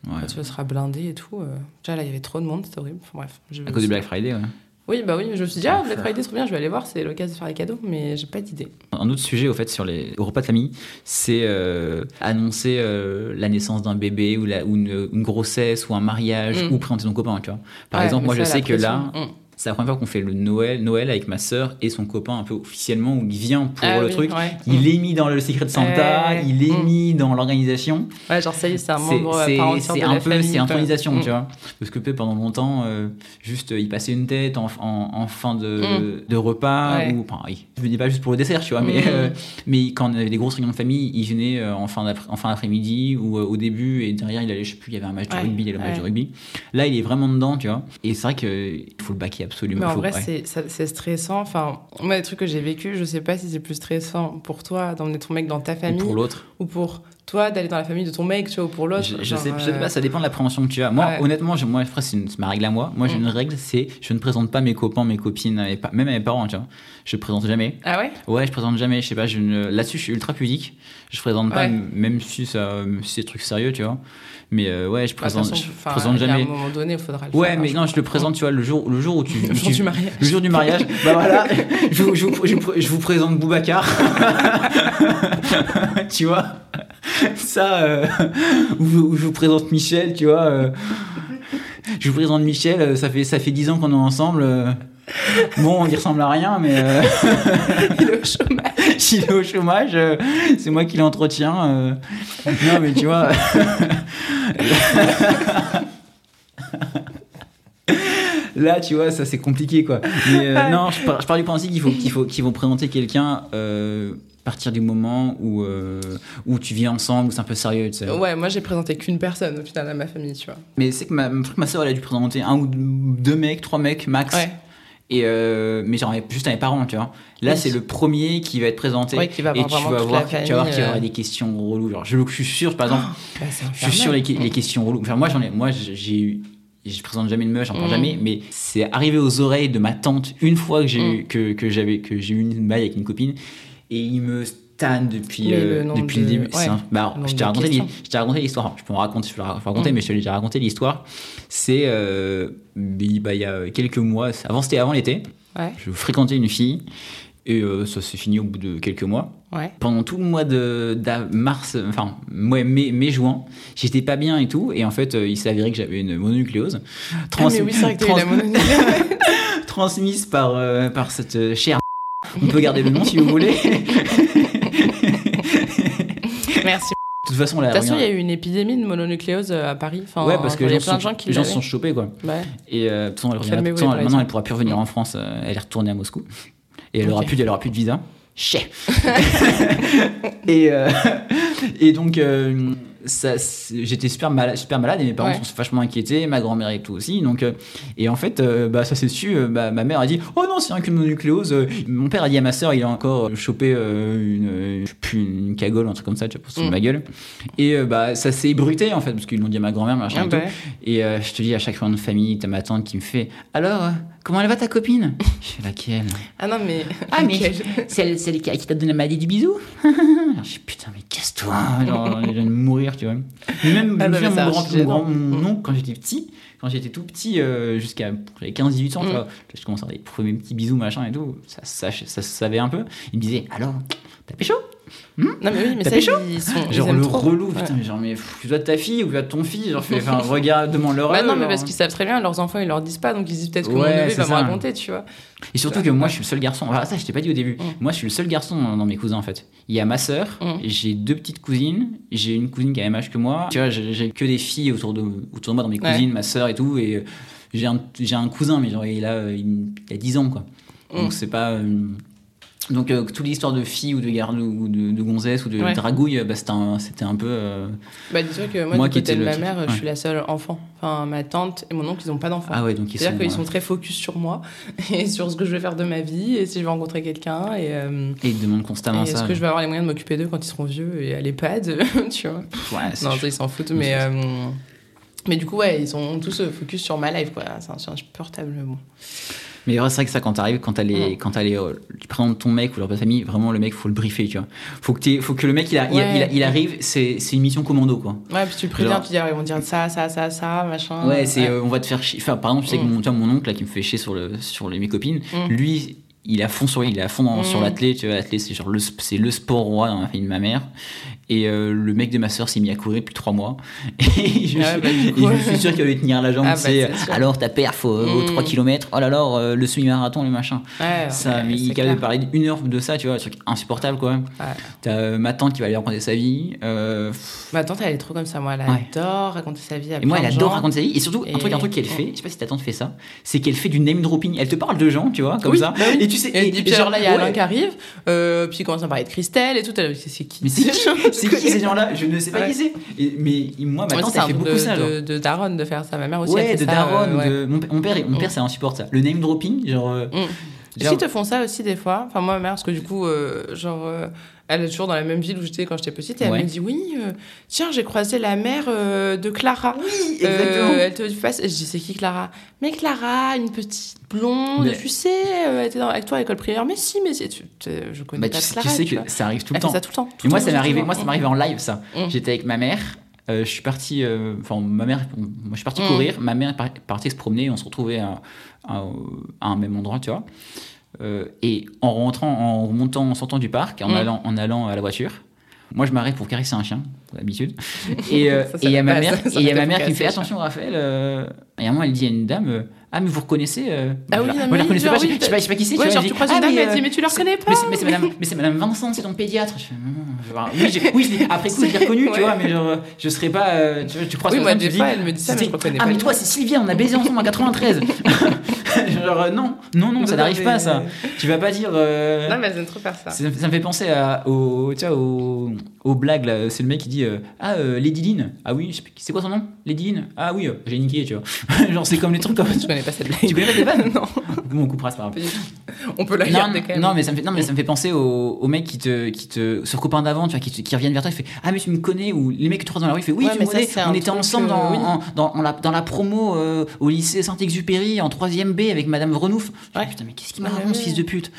Ouais. Quand tu seras blindé et tout. euh. Déjà, là, il y avait trop de monde, c'était horrible. Enfin, bref. je- À cause du Black Friday, ouais. Oui, bah oui, je me suis dit, ah, Black Friday, trop bien, je vais aller voir, c'est l'occasion de faire les cadeaux, mais j'ai pas d'idée. Un autre sujet, au fait, sur les repas de famille, c'est euh, annoncer euh, la naissance d'un bébé ou, la, ou une, une grossesse ou un mariage Mm. ou présenter son copain, tu vois. Par Ouais, exemple, moi, je sais que là, pression. Mm. c'est la première fois qu'on fait le Noël, Noël avec ma sœur et son copain un peu officiellement, où il vient pour Ah le oui, truc. ouais. Il est mis dans le Secret de Santa, il est Mm. mis dans l'organisation. Ouais, genre ça y est, c'est un membre à c'est part entière c'est de un la peu famille. c'est Mm. tu vois parce que pendant longtemps euh, juste euh, il passait une tête en, en, en fin de, de repas Ouais. ou enfin il venait pas juste pour le dessert tu vois mais Mm. euh, mais quand on avait des grosses réunions de famille il venait euh, en fin d'après- en fin d'après-midi ou euh, au début et derrière il allait je sais plus il y avait un match de rugby il y avait le match de rugby là il est vraiment dedans tu vois et c'est vrai que faut le baquer absolument Mais en Faut- vrai, ouais. c'est- stressant. Enfin, moi, les trucs que j'ai vécu, je sais pas si c'est plus stressant pour toi d'emmener ton mec dans ta famille pour l'autre ou pour toi d'aller dans la famille de ton mec, tu vois, ou pour l'autre. Je, sais, je sais euh, pas, ça dépend de l'appréhension que tu as. Moi, Ouais. honnêtement, je- moi, après, c'est ma règle à moi. Moi, j'ai Mm. une règle, c'est je ne présente pas mes copains, mes copines, même à mes parents, tu vois. Je présente jamais. Ah ouais? Ouais, je présente jamais. Je sais pas, je ne- là-dessus, je suis ultra pudique. Je présente pas, Ouais. même si, ça, si c'est des trucs sérieux, tu vois. Mais euh, ouais, je Bah, présente, façon, je présente jamais. un moment donné, il faudra le Ouais, faire. mais non, je le présente, tu vois, le jour, le jour où tu. Le jour tu- du mariage. Le jour du mariage, bah voilà, je, vous- je, je vous- je vous présente Boubacar. tu vois Ça, euh, ou, je vous présente Michel, tu vois. euh, je vous présente Michel, euh, ça fait, ça fait 10 ans qu'on est ensemble. bon, il ressemble à rien, mais Il est au chômage. Il est au chômage, euh, c'est moi qui l'entretiens. euh. non, mais tu vois. Là, tu vois, ça c'est compliqué quoi. Mais euh, non, je pars, je pars du principe qu'il faut, qu'il faut, qu'ils vont présenter quelqu'un euh, à partir du moment où, euh, où tu vis ensemble, où c'est un peu sérieux, tu sais. Ouais, moi j'ai présenté qu'une personne au final à ma famille, tu vois. Mais c'est que ma, ma soeur elle a dû présenter un ou deux mecs, trois mecs max. Ouais. Et euh, mais genre juste à mes parents, tu vois. Là, Oui. c'est le premier qui va être présenté. Ouais, qui va et tu vas voir, tu vas voir qu'il y aura euh. des questions reloues. Genre, je, je suis sûr, par exemple, Bah, c'est je suis sûr les, les questions reloues. Enfin, moi, j'en ai, moi, j'ai eu. Je présente jamais une meuf, j'en parle Mm. jamais, mais c'est arrivé aux oreilles de ma tante une fois que j'ai Mm. eu que, que j'avais que j'ai eu une baille avec une copine et il me stanne depuis euh, le nombre depuis le de- début. ouais, C'est un- bah, le je t'ai raconté, l'histoire. Je peux en raconter, je peux la raconter, Mm. mais je t'ai déjà raconté l'histoire. C'est euh, il bah, il y a quelques mois. Avant, c'était avant l'été. Ouais, Je fréquentais une fille et euh, ça s'est fini au bout de quelques mois ouais. pendant tout le mois de, mars, enfin mai, mai, mai, juin, j'étais pas bien et tout, et en fait euh, il s'est avéré que j'avais une mononucléose Ah, mais oui, c'est vrai que t'as eu trans- la mononucléose. transmise par, euh, par cette euh, chère. On peut garder le nom si vous voulez. De Merci. toute façon, la De toute façon, il y a eu une épidémie de mononucléose euh, à Paris. Enfin, Ouais, parce que il y les a gens, plein de sont, gens qui les gens se sont chopés quoi. Ouais. Et euh, de toute façon, elle reviendra- façon, les maintenant, elle pourra plus revenir en France. euh, elle est retournée à Moscou. Et elle aura Ok. plus, elle aura plus de visa. Chais. et, euh, et donc, euh, j'étais super malade, super malade et mes parents Ouais. sont vachement inquiétés, ma grand-mère et tout aussi. Donc, euh, et en fait, euh, bah, ça s'est su. euh, bah, ma mère a dit Oh non, c'est rien qu'une mononucléose. Euh, Mon père a dit à ma soeur Il a encore chopé une, plus, une cagole, un truc comme ça, tu vois, pour se foutre de Mm. ma gueule. Et bah, ça s'est ébruité en fait, parce qu'ils l'ont dit à ma grand-mère, machin Ah et bah tout. Et je te dis, à chaque réunion de famille, t'as ma tante qui me fait Alors, comment elle va ta copine Je fais laquelle Ah non, mais. Ah, mais celle, celle qui, qui t'a donné la maladie du bisou Alors, Je dis Putain, mais casse-toi Genre, j'ai envie de mourir, tu vois. Mais même, Ah je me souviens, mon, mon, Mm. oncle, quand j'étais petit, quand j'étais tout petit, euh, jusqu'à j'avais 15-18 ans, tu Mm. vois, je commençais à avoir des premiers petits bisous, machin et tout, ça, ça, ça, se savait un peu. Il me disait Alors, t'as pécho Non, mais oui, mais T'as ça, pécho ils sont. Genre le trop. relou, Ouais. putain, mais genre, mais pff, tu dois de ta fille ou tu dois de ton fils, genre, fais, enfin, regarde, demande-leur. Bah non, mais genre. parce qu'ils savent très bien, leurs enfants, ils leur disent pas, donc ils disent peut-être que mon Ouais, neveu c'est va me raconter, tu vois. Et surtout que moi, je suis le seul garçon. Enfin, ça, je t'ai pas dit au début. Mm. Moi, je suis le seul garçon dans, mes cousins, en fait. Il y a ma sœur, Mm. j'ai deux petites cousines, j'ai une cousine qui a le même âge que moi. Tu vois, j'ai que des filles autour de, autour de moi, dans mes Ouais. cousines, ma sœur et tout. Et euh, j'ai un, j'ai un cousin, mais genre, il a, euh, il, il a 10 ans, quoi. Mm. Donc, c'est pas. euh, Donc, euh, toute l'histoire de filles ou de garde ou de, de gonzesses ou de Ouais. dragouille, bah, c'était un, peu. euh, Bah, que moi, Moi du qui côté étais de ma mère, ouais. je suis la seule enfant. Enfin, ma tante et mon oncle, ils ont pas d'enfants. Ah ouais, donc. C'est-à-dire qu'ils sont très focus sur moi et sur ce que je vais faire de ma vie et si je vais rencontrer quelqu'un et, euh, Et ils demandent constamment et ça. est-ce que je vais avoir les moyens de m'occuper d'eux quand ils seront vieux et à l'EHPAD, tu vois. Ouais, Non, ils s'en foutent, Mais euh, mais du coup, ouais, ils sont tous focus sur ma life, quoi. C'est un- C'est insupportable, bon. Mais c'est vrai que ça, quand t'arrives, quand t'as les, quand t'as les, euh, tu présentes ton mec ou leur famille, vraiment le mec, faut le briefer, tu vois. Faut que, faut que le mec, il, a- il, a- Ouais. il a- il arrive, c'est, c'est une mission commando, quoi. Ouais, puis tu le préviens, tu dis, ils vont dire ça, ça, ça, ça, machin. Ouais, c'est, euh, on va te faire chier. Enfin, par exemple, je sais que Mm. mon, tu vois, mon oncle, là, qui me fait chier sur, le, sur les, mes copines, Mm. lui, il est à fond sur, il fond dans- Mm. sur l'athlé, tu vois, l'athlé, c'est genre le, c'est le sport roi dans la famille de ma mère. Et euh, le mec de ma soeur s'est mis à courir depuis trois mois. Et je, Ouais, suis, bah, et je suis sûr qu'il va lui tenir la jambe, Ah, bah, c'est, alors ta perf euh, aux Mm. 3 km, oh là là, euh, le semi-marathon, le machin. Ouais, Ça, ouais, mais il clair. parler d'une heure de ça, tu vois, un truc insupportable quoi. Ouais. T'as euh, ma tante qui va aller raconter sa vie. euh, Ma tante, elle est trop comme ça, moi. Elle adore raconter sa vie à et moi, elle adore raconter sa vie. Et surtout, un Et- truc, un truc qu'elle fait, je sais pas si ta tante fait ça, c'est qu'elle fait du name dropping. Elle te parle de gens, tu vois, comme Oui, ça. bah. Et tu sais, Et, puis genre là, il y a. Alain qui arrive, puis il commence à parler de Christelle et tout. C'est qui c'est qui ces gens-là? Je ne sais pas Ouais. qui c'est. Mais moi, ma tante, elle fait beaucoup de, ça. genre. de, de Daronne de faire ça. Ma mère aussi, elle Ouais, fait de ça, Daron, euh, de... Mon, mon père, mon père ça insupporte ça. Le name dropping, genre. euh, Mm. Est-ce genre- qu'ils te font ça aussi des fois? Enfin, moi, ma mère, parce que du coup, euh, genre, euh, elle est toujours dans la même ville où j'étais quand j'étais petite, et elle Ouais. me dit Oui, euh, tiens, j'ai croisé la mère euh, de Clara. Oui, Euh, exactement. elle te passe. Et je dis C'est qui Clara? Mais Clara, une petite blonde, Mais- tu sais, euh, elle était dans- avec toi à l'école primaire. Mais si, mais c'est- tu, je connais Bah, pas tu, sais- Clara. tu sais tu que vois. ça arrive tout le Elle fait temps. ça tout le temps. tout Et moi, ça temps, m'est arrivé, moi, ça m'arrivait en live, ça. Mm. J'étais avec ma mère. euh, je suis parti, euh, enfin ma mère, moi je suis parti Mm. courir, ma mère est par- partie se promener, on se retrouvait à, à- à un même endroit, tu vois. Euh, et en rentrant, en remontant, en sortant du parc, en Mm. allant, en allant à la voiture, moi je m'arrête pour caresser un chien, d'habitude. Et euh, et il y a ma mère, et y a ma mère qui me fait attention Raphaël. euh, Et à un moment elle dit à une dame, ah mais vous reconnaissez euh, Ah oui, je non, je mais la oui, genre, pas, je oui, je sais pas, je sais pas qui c'est. Ouais, tu genre, elle tu croises ah, une dame, mais, elle euh, dit, mais tu la reconnais mais pas Mais c'est madame, mais Vincent, c'est ton pédiatre. Je fais, je oui, j'ai- oui, je l'ai- après coup je l'ai reconnu, tu vois, mais genre, je serais pas, euh, tu tu crois Oui, moi, tu dis, elle me dit ça, mais je reconnais Ah pas mais du toi c'est Sylvia, on a baisé ensemble en 93. Genre, euh, non, non, non, ça Non, n'arrive mais- pas ça. Tu vas pas dire. euh, Non, mais aiment trop faire ça. ça, me fait penser au, aux blagues là. C'est le mec qui dit Ah, Lady Lynn. Ah oui, je c'est quoi son nom? Lady Lynn? Ah oui, j'ai niqué, tu vois. Genre, c'est comme les trucs comme Je connais pas cette blague. Tu connais pas vannes Non, Bon, on coupera, c'est pas grave. On peut la Non, garder non, quand même. non, mais ça me fait, non, mais ça me fait penser aux, aux mecs qui te, qui te, sur copains d'avant, tu vois, qui, te- qui reviennent vers toi, il fait Ah, mais tu me connais, ou les mecs que tu croises dans la rue, il fait Oui, Ouais, tu mais me connais, on était ensemble dans, euh, oui. en- dans, en la, dans la promo euh, au lycée Saint-Exupéry en 3ème B avec Madame Renouf. Je dis, Putain, mais qu'est-ce qu'il m'a Ouais, raconté, ce ouais. fils de pute?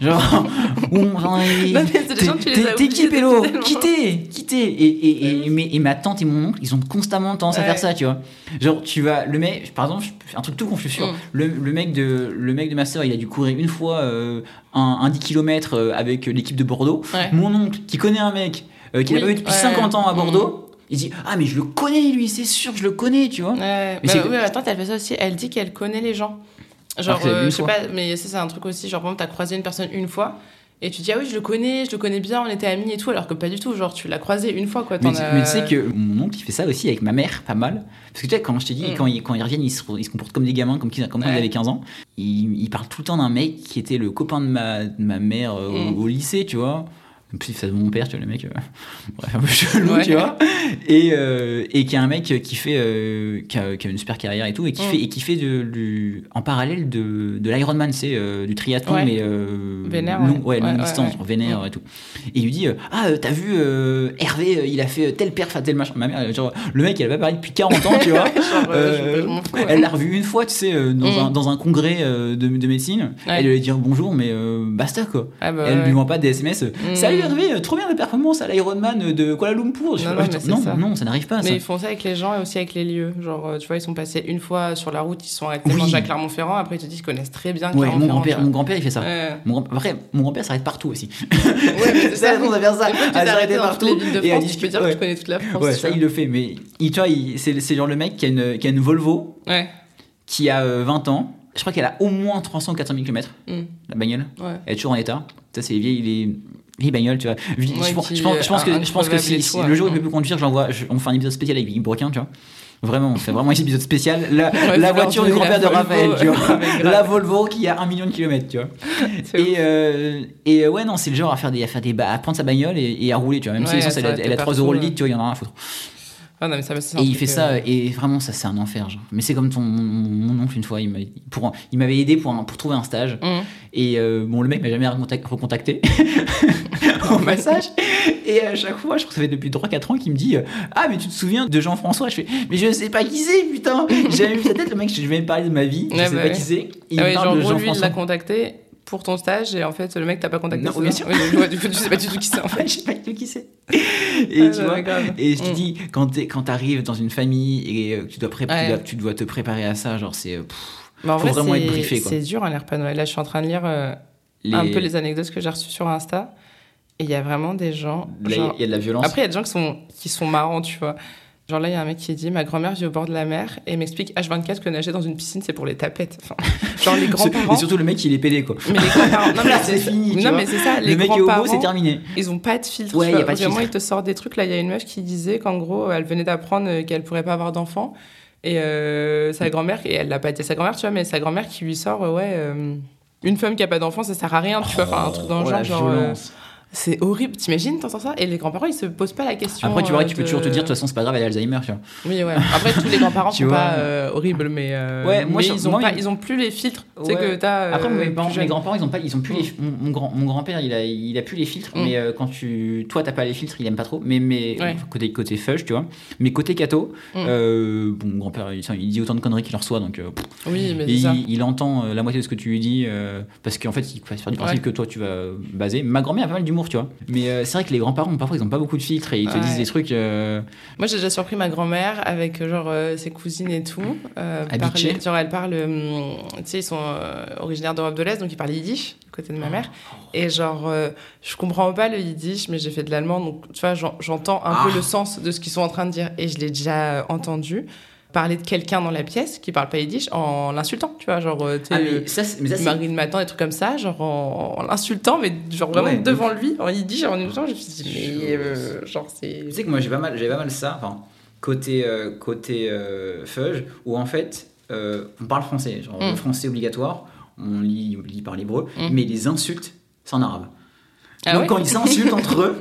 Genre, les t'es- qui, Pélo? Quittez Quittez et, et, et, mais- et ma tante et mon oncle, ils ont constamment tendance à Ouais. faire ça, tu vois. Genre, tu vas, le mec, par exemple, un truc tout con, je suis sûr. Mm. Le, le mec de, le mec de ma soeur, il a dû courir une fois un, un 10 km avec l'équipe de Bordeaux. Ouais. Mon oncle, qui connaît un mec euh, qui Oui, l'a pas vu depuis ouais. 50 ans à Mm. Bordeaux, il dit Ah, mais je le connais, lui, c'est sûr, je le connais, tu vois. Ouais, Mais bah oui, attends, elle fait ça aussi. Elle dit qu'elle connaît les gens. Genre, euh, je sais pas, mais ça, c'est un truc aussi. Genre, par exemple, t'as croisé une personne une fois et tu dis, ah oui, je le connais, je le connais bien, on était amis et tout, alors que pas du tout. Genre, tu l'as croisé une fois, quoi. Mais tu, as- mais tu sais que mon oncle, il fait ça aussi avec ma mère, pas mal. Parce que tu sais, quand je t'ai dit, Mm. quand, ils, quand ils reviennent, ils se, ils se comportent comme des gamins, comme, quand ils avaient 15 ans. Ils, ils parlent tout le temps d'un mec qui était le copain de ma, de ma mère euh, au- Mm. au, lycée, tu vois. Plus, ça de mon père, tu vois, le mec, euh, bref, un peu chelou, Ouais. tu vois. Et, euh, et qui est un mec qui fait, euh, qui, a, qui a une super carrière et tout, et qui Mm. fait, et qui fait de, du- en parallèle de, de l'Ironman, c'est du triathlon, Ouais. mais Vénère, long, ouais. longue distance, vénère Mm. et tout. Et il lui dit Ah, t'as vu Hervé, il a fait tel perf à tel machin. Ma mère, genre, le mec, elle a pas parlé depuis 40 ans, tu vois. Genre, fous, elle l'a revu une fois, tu sais, dans, Mm. un, dans un congrès de, de médecine. Elle lui a dit bonjour, mais basta quoi. Ah bah, elle lui envoie pas des SMS. Salut Hervé, euh, trop bien la performance à l'Ironman de Kuala Lumpur. Je Non, fais, non, ça. non, ça n'arrive pas. Mais ça. ils font ça avec les gens et aussi avec les lieux. Genre, euh, tu vois, ils sont passés une fois sur la route, ils sont arrêtés Oui. à Clermont-Ferrand, après ils te disent qu'ils connaissent très bien Ouais, mon Clermont-Ferrand. grand-père, mon grand-père, il fait ça. Ouais. Mon grand- Après, mon grand-père s'arrête partout aussi. Ouais, mais c'est Ça, on va faire ça. À s'arrêter dans toutes les villes de et à France, tu peux dire que tu connais toute la France. Ouais, ça il le fait, mais tu vois, c'est genre le mec qui a une, qui a une Volvo, qui a euh, 20 ans. Je crois qu'elle a au moins 300 ou 400 000 km, Mm. la bagnole. Ouais. Elle est toujours en état. Ça, c'est les vieilles, les vieilles bagnoles, tu vois. Je, Ouais, pense- qui, je pense, je pense que, je pense que si, le jour où il peut plus conduire, je l'envoie, je- on fait un épisode spécial avec Guy Broquin, tu vois. Vraiment, on fait vraiment un épisode spécial. La, Ouais, la faut voiture du grand-père de Raphaël, tu vois. La Volvo qui a un million de kilomètres, tu vois. Et, euh, et euh, ouais, non, c'est le genre à faire des, à faire des, à prendre sa bagnole et, et à rouler, tu vois. Même si l'essence, elle, elle a t'es 3 euros le litre, tu vois, il y en a rien à foutre. Ah non, mais ça, c'est un Et il fait ça, euh, et vraiment, ça, c'est un enfer, genre. Mais c'est comme ton, mon, mon oncle, une fois, il pour m'avait aidé pour, un- pour trouver un stage. hum. Et euh, bon, le mec m'a jamais recontac- recontacté au massage. Et à chaque fois, je crois que ça fait depuis 3-4 ans qu'il me dit euh, Ah, mais tu te souviens de Jean-François? Je fais Mais je sais pas qui c'est, putain J'ai jamais vu sa tête, le mec, je vais me parler de ma vie, je Ouais, sais bah pas ouais. qui c'est. Il Ah me ouais, parle genre, de lui, il Jean-François. l'a contacté pour ton stage et en fait, le mec t'a pas contacté. Non, bien sûr. Oui, donc, ouais, du coup, tu sais pas du tout qui c'est en fait. je sais pas qui c'est. Et Ah, tu vois, et je te Mm. dis, quand quand t'arrives dans une famille et que tu dois, tu, dois, tu dois te préparer à ça, genre c'est. en Faut vrai, vraiment être briefé, quoi. C'est dur, un l'air pas Noël. Là, je suis en train de lire euh, les- un peu les anecdotes que j'ai reçues sur Insta. Et il y a vraiment des gens. là, il genre- y a de la violence. Après, il y a des gens qui sont, qui sont marrants, tu vois. Genre là, il y a un mec qui dit Ma grand-mère vit au bord de la mer et m'explique H24 que nager dans une piscine, c'est pour les tapettes. Enfin, genre les grands-parents. Et surtout le mec, il est pédé, quoi. Mais les grands-parents. Non, mais c'est fini, Non, mais c'est ça. Les le mec est grands-parents, c'est terminé. Ils ont pas de filtre. Ouais, y a pas de filtre. ils te sortent des trucs. Là, il y a une meuf qui disait qu'en gros, elle venait d'apprendre qu'elle pourrait pas avoir d'enfant. Et euh, sa grand-mère, et elle l'a pas été sa grand-mère, tu vois, mais sa grand-mère qui lui sort, euh, ouais, euh, une femme qui a pas d'enfant, ça sert à rien, tu vois, un truc dans le Oh, genre. C'est horrible, t'imagines, t'entends ça Et les grands-parents, ils se posent pas la question. Après, tu vois, euh, tu peux de- toujours te dire, de toute façon, c'est pas grave, elle a Alzheimer, tu vois. Oui, ouais. Après, tous les grands-parents sont vois. pas euh, horribles, mais, euh, Ouais, moi, mais ils, ont moi, pas, ils- ils ont plus les filtres. Tu sais que t'as. euh, Après, mes, jeune. mes grands-parents, ils ont pas, ils ont plus les, mon, mon grand, mon grand-père, il a, il a plus les filtres, Mm. mais euh, quand tu, toi, t'as pas les filtres, il aime pas trop. Mais, mais Ouais. côté, côté fudge, tu vois. Mais côté cato, Mm. euh, bon, mon grand-père, il, il dit autant de conneries qu'il en reçoit, donc. euh, Oui, mais c'est ça. il, il entend euh, la moitié de ce que tu lui dis, euh, parce qu'en fait, il passe par du principe que toi, tu vas baser. Ma grand-mère a pas mal d'humour, tu vois. Mais euh, c'est vrai que les grands-parents, parfois, ils ont pas beaucoup de filtres et ils te Ouais. disent des trucs. euh, Moi, j'ai déjà surpris ma grand-mère avec euh, genre euh, ses cousines et tout. Parler- genre, elle parle, tu sais, ils sont originaires d'Europe de l'Est, donc ils parlent yiddish, du côté de ma mère. Et genre, je comprends pas le yiddish, mais j'ai fait de l'allemand, donc tu vois, j'en- j'entends un Ah. peu le sens de ce qu'ils sont en train de dire, et je l'ai déjà entendu parler de quelqu'un dans la pièce qui parle pas yiddish en l'insultant, tu vois, genre, euh, Ah, euh, mais ça, mais ça, matin, des trucs comme ça, genre en, en l'insultant, mais genre vraiment Ouais. devant lui, en yiddish, en insultant, je me suis dit, mais euh, genre, c'est. Tu sais que moi j'ai pas mal, j'avais pas mal ça, enfin côté euh, côté euh, où en fait euh, on parle français, genre Mm. le français obligatoire, on lit, on lit par l'hébreu, Mm. mais les insultes, c'est en arabe. Ah Donc ouais? quand ils s'insultent entre eux,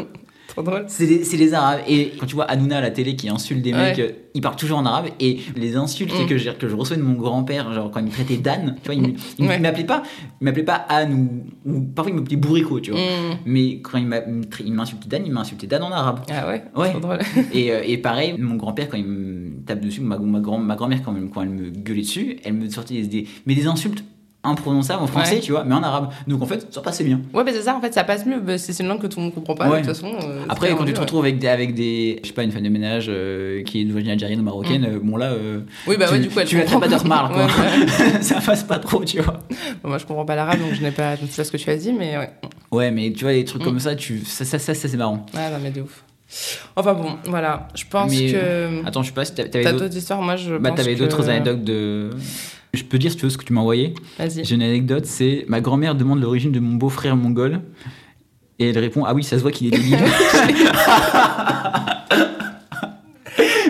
Trop drôle. c'est les, arabes. Et quand tu vois Hanouna à la télé qui insulte des mecs, Ouais. euh, il parle toujours en arabe. Et les insultes Mm. que, je, que je reçois de mon grand-père, genre quand il me traitait d'Anne, tu vois, il, Ouais. m'appelait pas, il m'appelait pas Anne ou, ou parfois il m'appelait Bourrico, tu vois. Mm. Mais quand il m'insultait d'Anne, il m'insultait d'Anne en arabe. Ah ouais, Ouais. Trop drôle. Et, euh, et pareil, mon grand-père, quand il me tape dessus, ma, ma, grand, ma grand-mère, quand, quand elle me gueulait dessus, elle me sortait des, des- mais des insultes imprononçables en français, Ouais. tu vois, mais en arabe. Donc en fait, ça passait bien. Ouais, mais c'est ça, en fait, ça passe mieux. Bah, c'est une langue que tout le monde comprend pas, Ouais. de toute façon. euh, Après, quand tu te ouais. retrouves avec des, avec des je sais pas, une femme de ménage euh, qui est d'origine algérienne ou marocaine, euh, bon là, Oui, bah tu, ouais, du coup, elle tu traites pas d'Ormar, quoi. Ouais, ouais. ça passe pas trop, tu vois. Bon, moi, je comprends pas l'arabe, donc je n'ai pas, je sais pas ce que tu as dit, mais ouais. Ouais, mais tu vois, les trucs Mm. comme ça, tu, ça, ça, ça, ça, c'est marrant. Ah non, mais de ouf. Enfin bon, voilà. Je pense Mais, que. Attends, je sais pas si t'a- t'avais d'autres histoires? Moi, je. bah, t'avais que- d'autres anecdotes de. Je peux dire si tu veux ce que tu m'as envoyé. Vas-y. J'ai une anecdote, c'est ma grand-mère demande l'origine de mon beau-frère mongol. Et elle répond Ah oui, ça se voit qu'il est débile.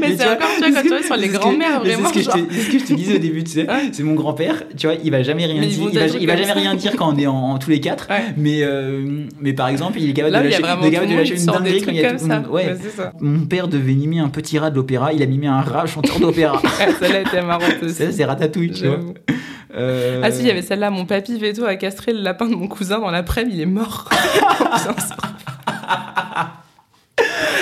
Mais c'est encore, tu vois, quand tu vois sur les grands-mères, vraiment. C'est ce, que je genre- ce que je te disais au début, tu sais. C'est mon grand-père, tu vois, il va jamais rien Mais dire. Il va, il jamais rien dire quand on est en, en tous les quatre. Ouais. Mais, euh, mais par exemple, il est capable Là, de lâcher, capable de une dinguerie quand il y a tout le monde. Ouais. Ouais, c'est ça. Mon père devait mimer un petit rat de l'opéra, il a mimé un rat chanteur d'opéra. Celle-là était marrante aussi. Ça, c'est ratatouille, tu vois. Euh, Ah si, il y avait celle-là, mon papy Veto a castré le lapin de mon cousin dans l'après-midi, il est mort.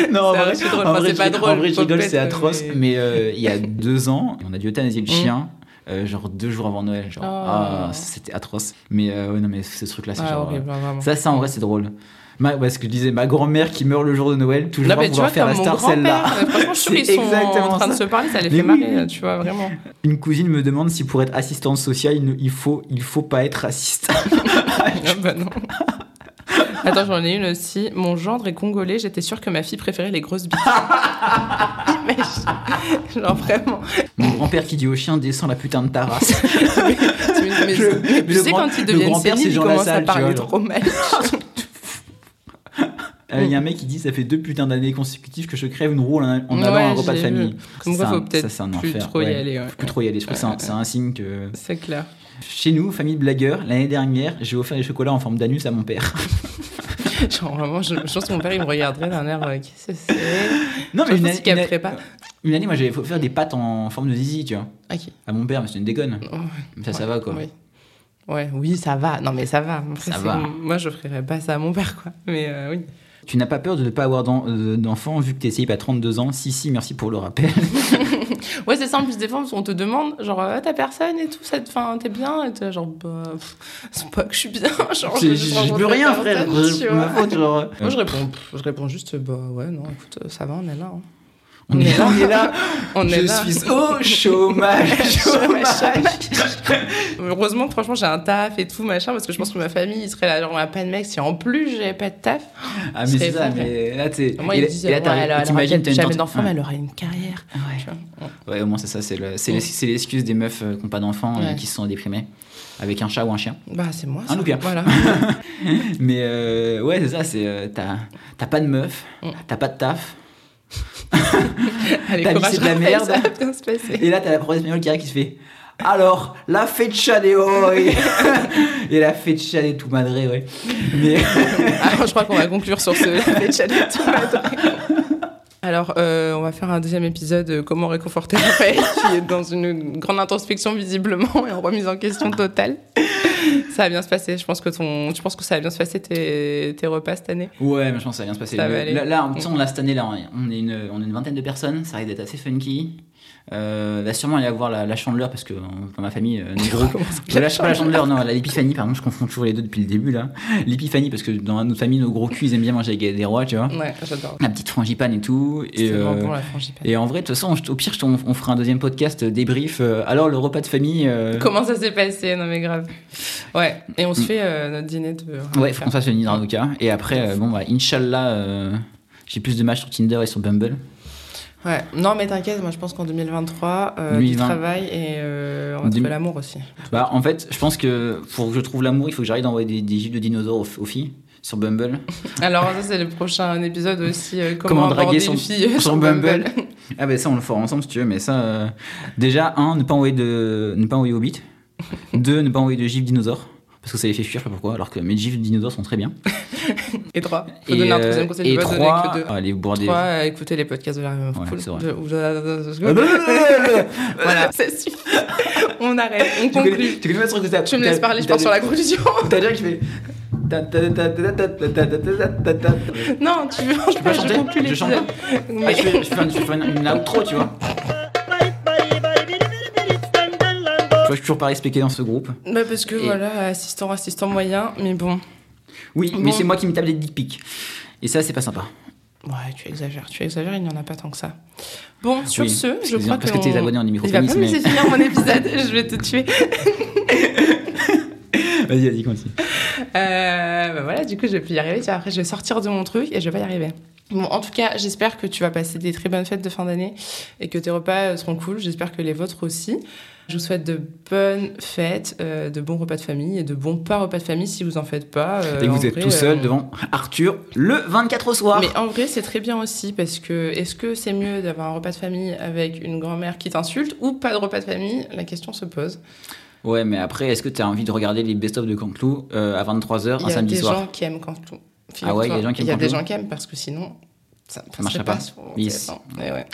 Non, en vrai, drôle. en Enfin, vrai, c'est pas drôle, en vrai, je rigole, c'est atroce. mais- Mais euh, il y a deux ans, on a dû euthanasier le Mm. chien. euh, genre deux jours avant Noël, genre Oh. ah, c'était atroce. Mais euh, ouais, non, mais ce truc-là, c'est Ah, genre. horrible, vraiment. Ça, ça en vrai, c'est drôle. Ma, ouais, ce que je disais, ma grand-mère qui meurt le jour de Noël, toujours vouloir vois, faire la star celle-là. euh, franchement, je suis qu'ils sont en train de se parler, ça les Mais fait oui, marrer, tu vois, vraiment. Une cousine me demande si pour être assistante sociale, il, faut, il faut pas être raciste. Ah bah non. Attends, j'en ai une aussi. Mon gendre est congolais, j'étais sûre que ma fille préférait les grosses bites. Imagine. Genre vraiment. Mon grand-père qui dit au chien descend la putain de ta race. Mais, mais- Le- mais le tu sais, grand- quand ils deviennent séniles, c'est ils commencent à parler trop mal. Euh, Il y a un mec qui dit ça fait deux putains d'années consécutives que je crève une roue en, en allant Ouais, à un repas de famille. vu. Comme Ça, quoi, c'est faut un- peut-être plus enfer, trop y aller. ouais. Faut plus trop y aller. Je trouve que c'est un, signe que. C'est clair. Chez nous, famille de blagueurs, l'année dernière, j'ai offert des chocolats en forme d'anus à mon père. Genre vraiment, je, je pense que mon père il me regarderait d'un air. euh, Qu'est-ce que c'est? Non, Je pense qu'il capterait pas. une année, moi, j'avais offert des pâtes en forme de zizi, tu vois, Ok. à mon père, mais c'était une déconne. Oh, Mais ça, ça va quoi. Oui. Ouais, oui, ça va. Non, mais ça va. Après, Ça c'est- va. Moi, je ferais pas ça à mon père, quoi. Mais euh, oui. Tu n'as pas peur de ne pas avoir d'en- d'enfant vu que t'es essayé à 32 ans? Si, si, merci pour le rappel. Ouais, c'est ça. En plus, des fois, on te demande, genre, ah, ta personne et tout, cette fin, t'es bien Et t'es genre, bah, c'est pas que je suis bien. Genre, J'ai je plus rien, frère. Tu C'est vois. ma faute, genre. Moi, je réponds, je réponds juste, bah, ouais, non, écoute, euh, ça va, on est là. hein. On est là, on est là. On je là. suis au chômage. chômage. Heureusement, franchement, j'ai un taf et tout, machin, parce que je pense que ma famille, il serait là, genre, on a pas de mec, si en plus j'avais pas de taf. Ah, mais C'est ça, mais là, tu sais. Moi, ils disent, là, elle, t'imagines, t'as une jamais d'enfant, mais elle aura une carrière. Ouais, au moins, c'est ça. C'est l'excuse des meufs euh, qui n'ont pas d'enfants et Ouais. qui se sont déprimées. Avec un chat ou un chien. Bah, c'est moi. Un ça. loupien. Voilà. Mais euh, ouais, c'est ça. c'est euh, T'as t'as pas de meuf, Mm. t'as pas de taf. Allez, Ta vie, courage, c'est de la merde. Ça va bien se passer. Et là, t'as la prof espagnole qui arrive qui se fait. Alors, la fecha de hoy Et la fecha de tu madre, ouais. Mais. Alors, je crois qu'on va conclure sur ce fait de tout madre. Alors, euh, on va faire un deuxième épisode euh, Comment réconforter Raphaël, qui est dans une grande introspection visiblement et en remise en question totale. Ça va bien se passer. Je pense que ton, tu penses que ça va bien se passer tes, tes repas cette année? Ouais, mais je pense que ça va bien se passer. Le- là, là, sais, on l'a cette année, là, on est, une, on est une vingtaine de personnes, ça risque d'être assez funky. Euh, va sûrement aller avoir la, la chandeleur parce que euh, dans ma famille, euh, Je lâche pas la chandeleur, non, la l'épiphanie, pardon, je confonds toujours les deux depuis le début là. L'épiphanie, parce que dans notre famille, nos gros culs, ils aiment bien manger avec des rois, tu vois. Ouais, j'adore. La petite frangipane et tout. Et, C'est vraiment euh, bon la frangipane. et en vrai, de toute façon, au pire, on fera un deuxième podcast euh, débrief. euh, alors, le repas de famille. euh, Comment ça s'est passé? Non mais grave. Ouais, et on se fait euh, notre dîner de... Ouais, François Sony d'Ardoka. Et après, euh, bon, bah, Inch'Allah, euh, j'ai plus de matchs sur Tinder et sur Bumble. Ouais, non mais t'inquiète, moi je pense qu'en 2023, euh, du 2020. travail et euh, on va trouver l'amour aussi. Bah, en fait, je pense que pour que je trouve l'amour, il faut que j'arrive d'envoyer des, des gifs de dinosaures aux, aux filles sur Bumble. Alors ça c'est le prochain épisode aussi, euh, comment, Comment draguer une son- fille euh, sur Bumble. Bumble. Ah bah ça on le fera ensemble si tu veux, mais ça euh, déjà un ne pas envoyer de ne pas envoyer au bit, deux ne pas envoyer de gifs dinosaures parce que ça les fait fuir, je sais pas pourquoi, alors que mes gifs dinosaures sont très bien. Et 3. Faut et donner un euh, troisième conseil. Et 3, allez, écoutez les podcasts de la ouais, Voilà, c'est suffit. On arrête, on conclut. Tu connais pas ce truc de Tu me laisses parler, je pars sur la conclusion. T'as déjà qui fait. Non, tu veux, je peux chanter Je chante pas. Ah, je fais une outro, tu vois. Tu vois, je suis toujours pas respecté dans ce groupe. Bah parce que voilà, assistant, assistant moyen, mais bon. Oui, Bon. mais c'est moi qui me tape des dick pics. Et ça, c'est pas sympa. Ouais, tu exagères, tu exagères, il n'y en a pas tant que ça. Bon, sur Oui, ce, je crois parce que. que tes on- abonnés ont des Il va pas me laisser finir mon épisode, je vais te tuer. Vas-y, vas-y, continue. Euh, bah voilà, du coup, je vais plus y arriver. Après, je vais sortir de mon truc et je vais pas y arriver. Bon, en tout cas, j'espère que tu vas passer des très bonnes fêtes de fin d'année et que tes repas euh, seront cool. J'espère que les vôtres aussi. Je vous souhaite de bonnes fêtes, euh, de bons repas de famille et de bons pas repas de famille si vous en faites pas. euh, Et que vous êtes vrai, tout seul euh, devant Arthur le 24 au soir. Mais en vrai, c'est très bien aussi parce que est-ce que c'est mieux d'avoir un repas de famille avec une grand-mère qui t'insulte ou pas de repas de famille? La question se pose. Ouais, mais après, est-ce que tu as envie de regarder les best-of de Canteloup euh, à 23h Il un y a samedi des soir? gens qui aiment tout. Ah ouais, il y a des gens qui aiment Il y a des gens qui aiment parce que sinon, ça ne marcherait pas. pas. sur Oui. TF1. Eh ouais.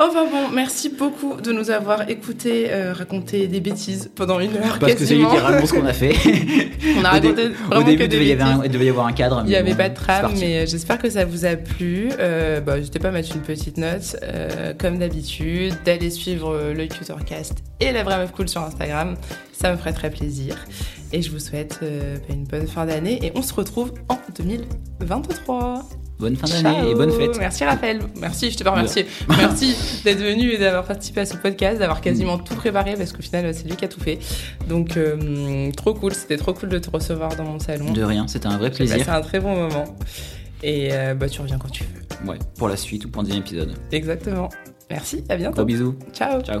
Enfin bon, merci beaucoup de nous avoir écouté euh, raconter des bêtises pendant une heure Parce que c'est littéralement ce qu'on a fait. On a Au raconté Au vraiment début, que il devait, y avoir un- il devait y avoir un cadre. Il n'y avait bon, pas de trame, mais j'espère que ça vous a plu. Euh, bah, N'hésitez pas à mettre une petite note, euh, comme d'habitude, d'aller suivre euh, le Cutercast et la vraie meuf cool sur Instagram. Ça me ferait très plaisir. Et je vous souhaite euh, une bonne fin d'année et on se retrouve en 2023. Bonne fin d'année et bonne fête. Merci Raphaël. Merci, je te pas remercier. Merci d'être venu et d'avoir participé à ce podcast, d'avoir quasiment tout préparé parce qu'au final, c'est lui qui a tout fait. Donc, euh, trop cool. C'était trop cool de te recevoir dans mon salon. De rien, c'était un vrai plaisir. un très bon moment. Et euh, bah, tu reviens quand tu veux. Ouais, pour la suite ou pour un deuxième épisode. Exactement. Merci, à bientôt. Gros bisous. Ciao. Ciao.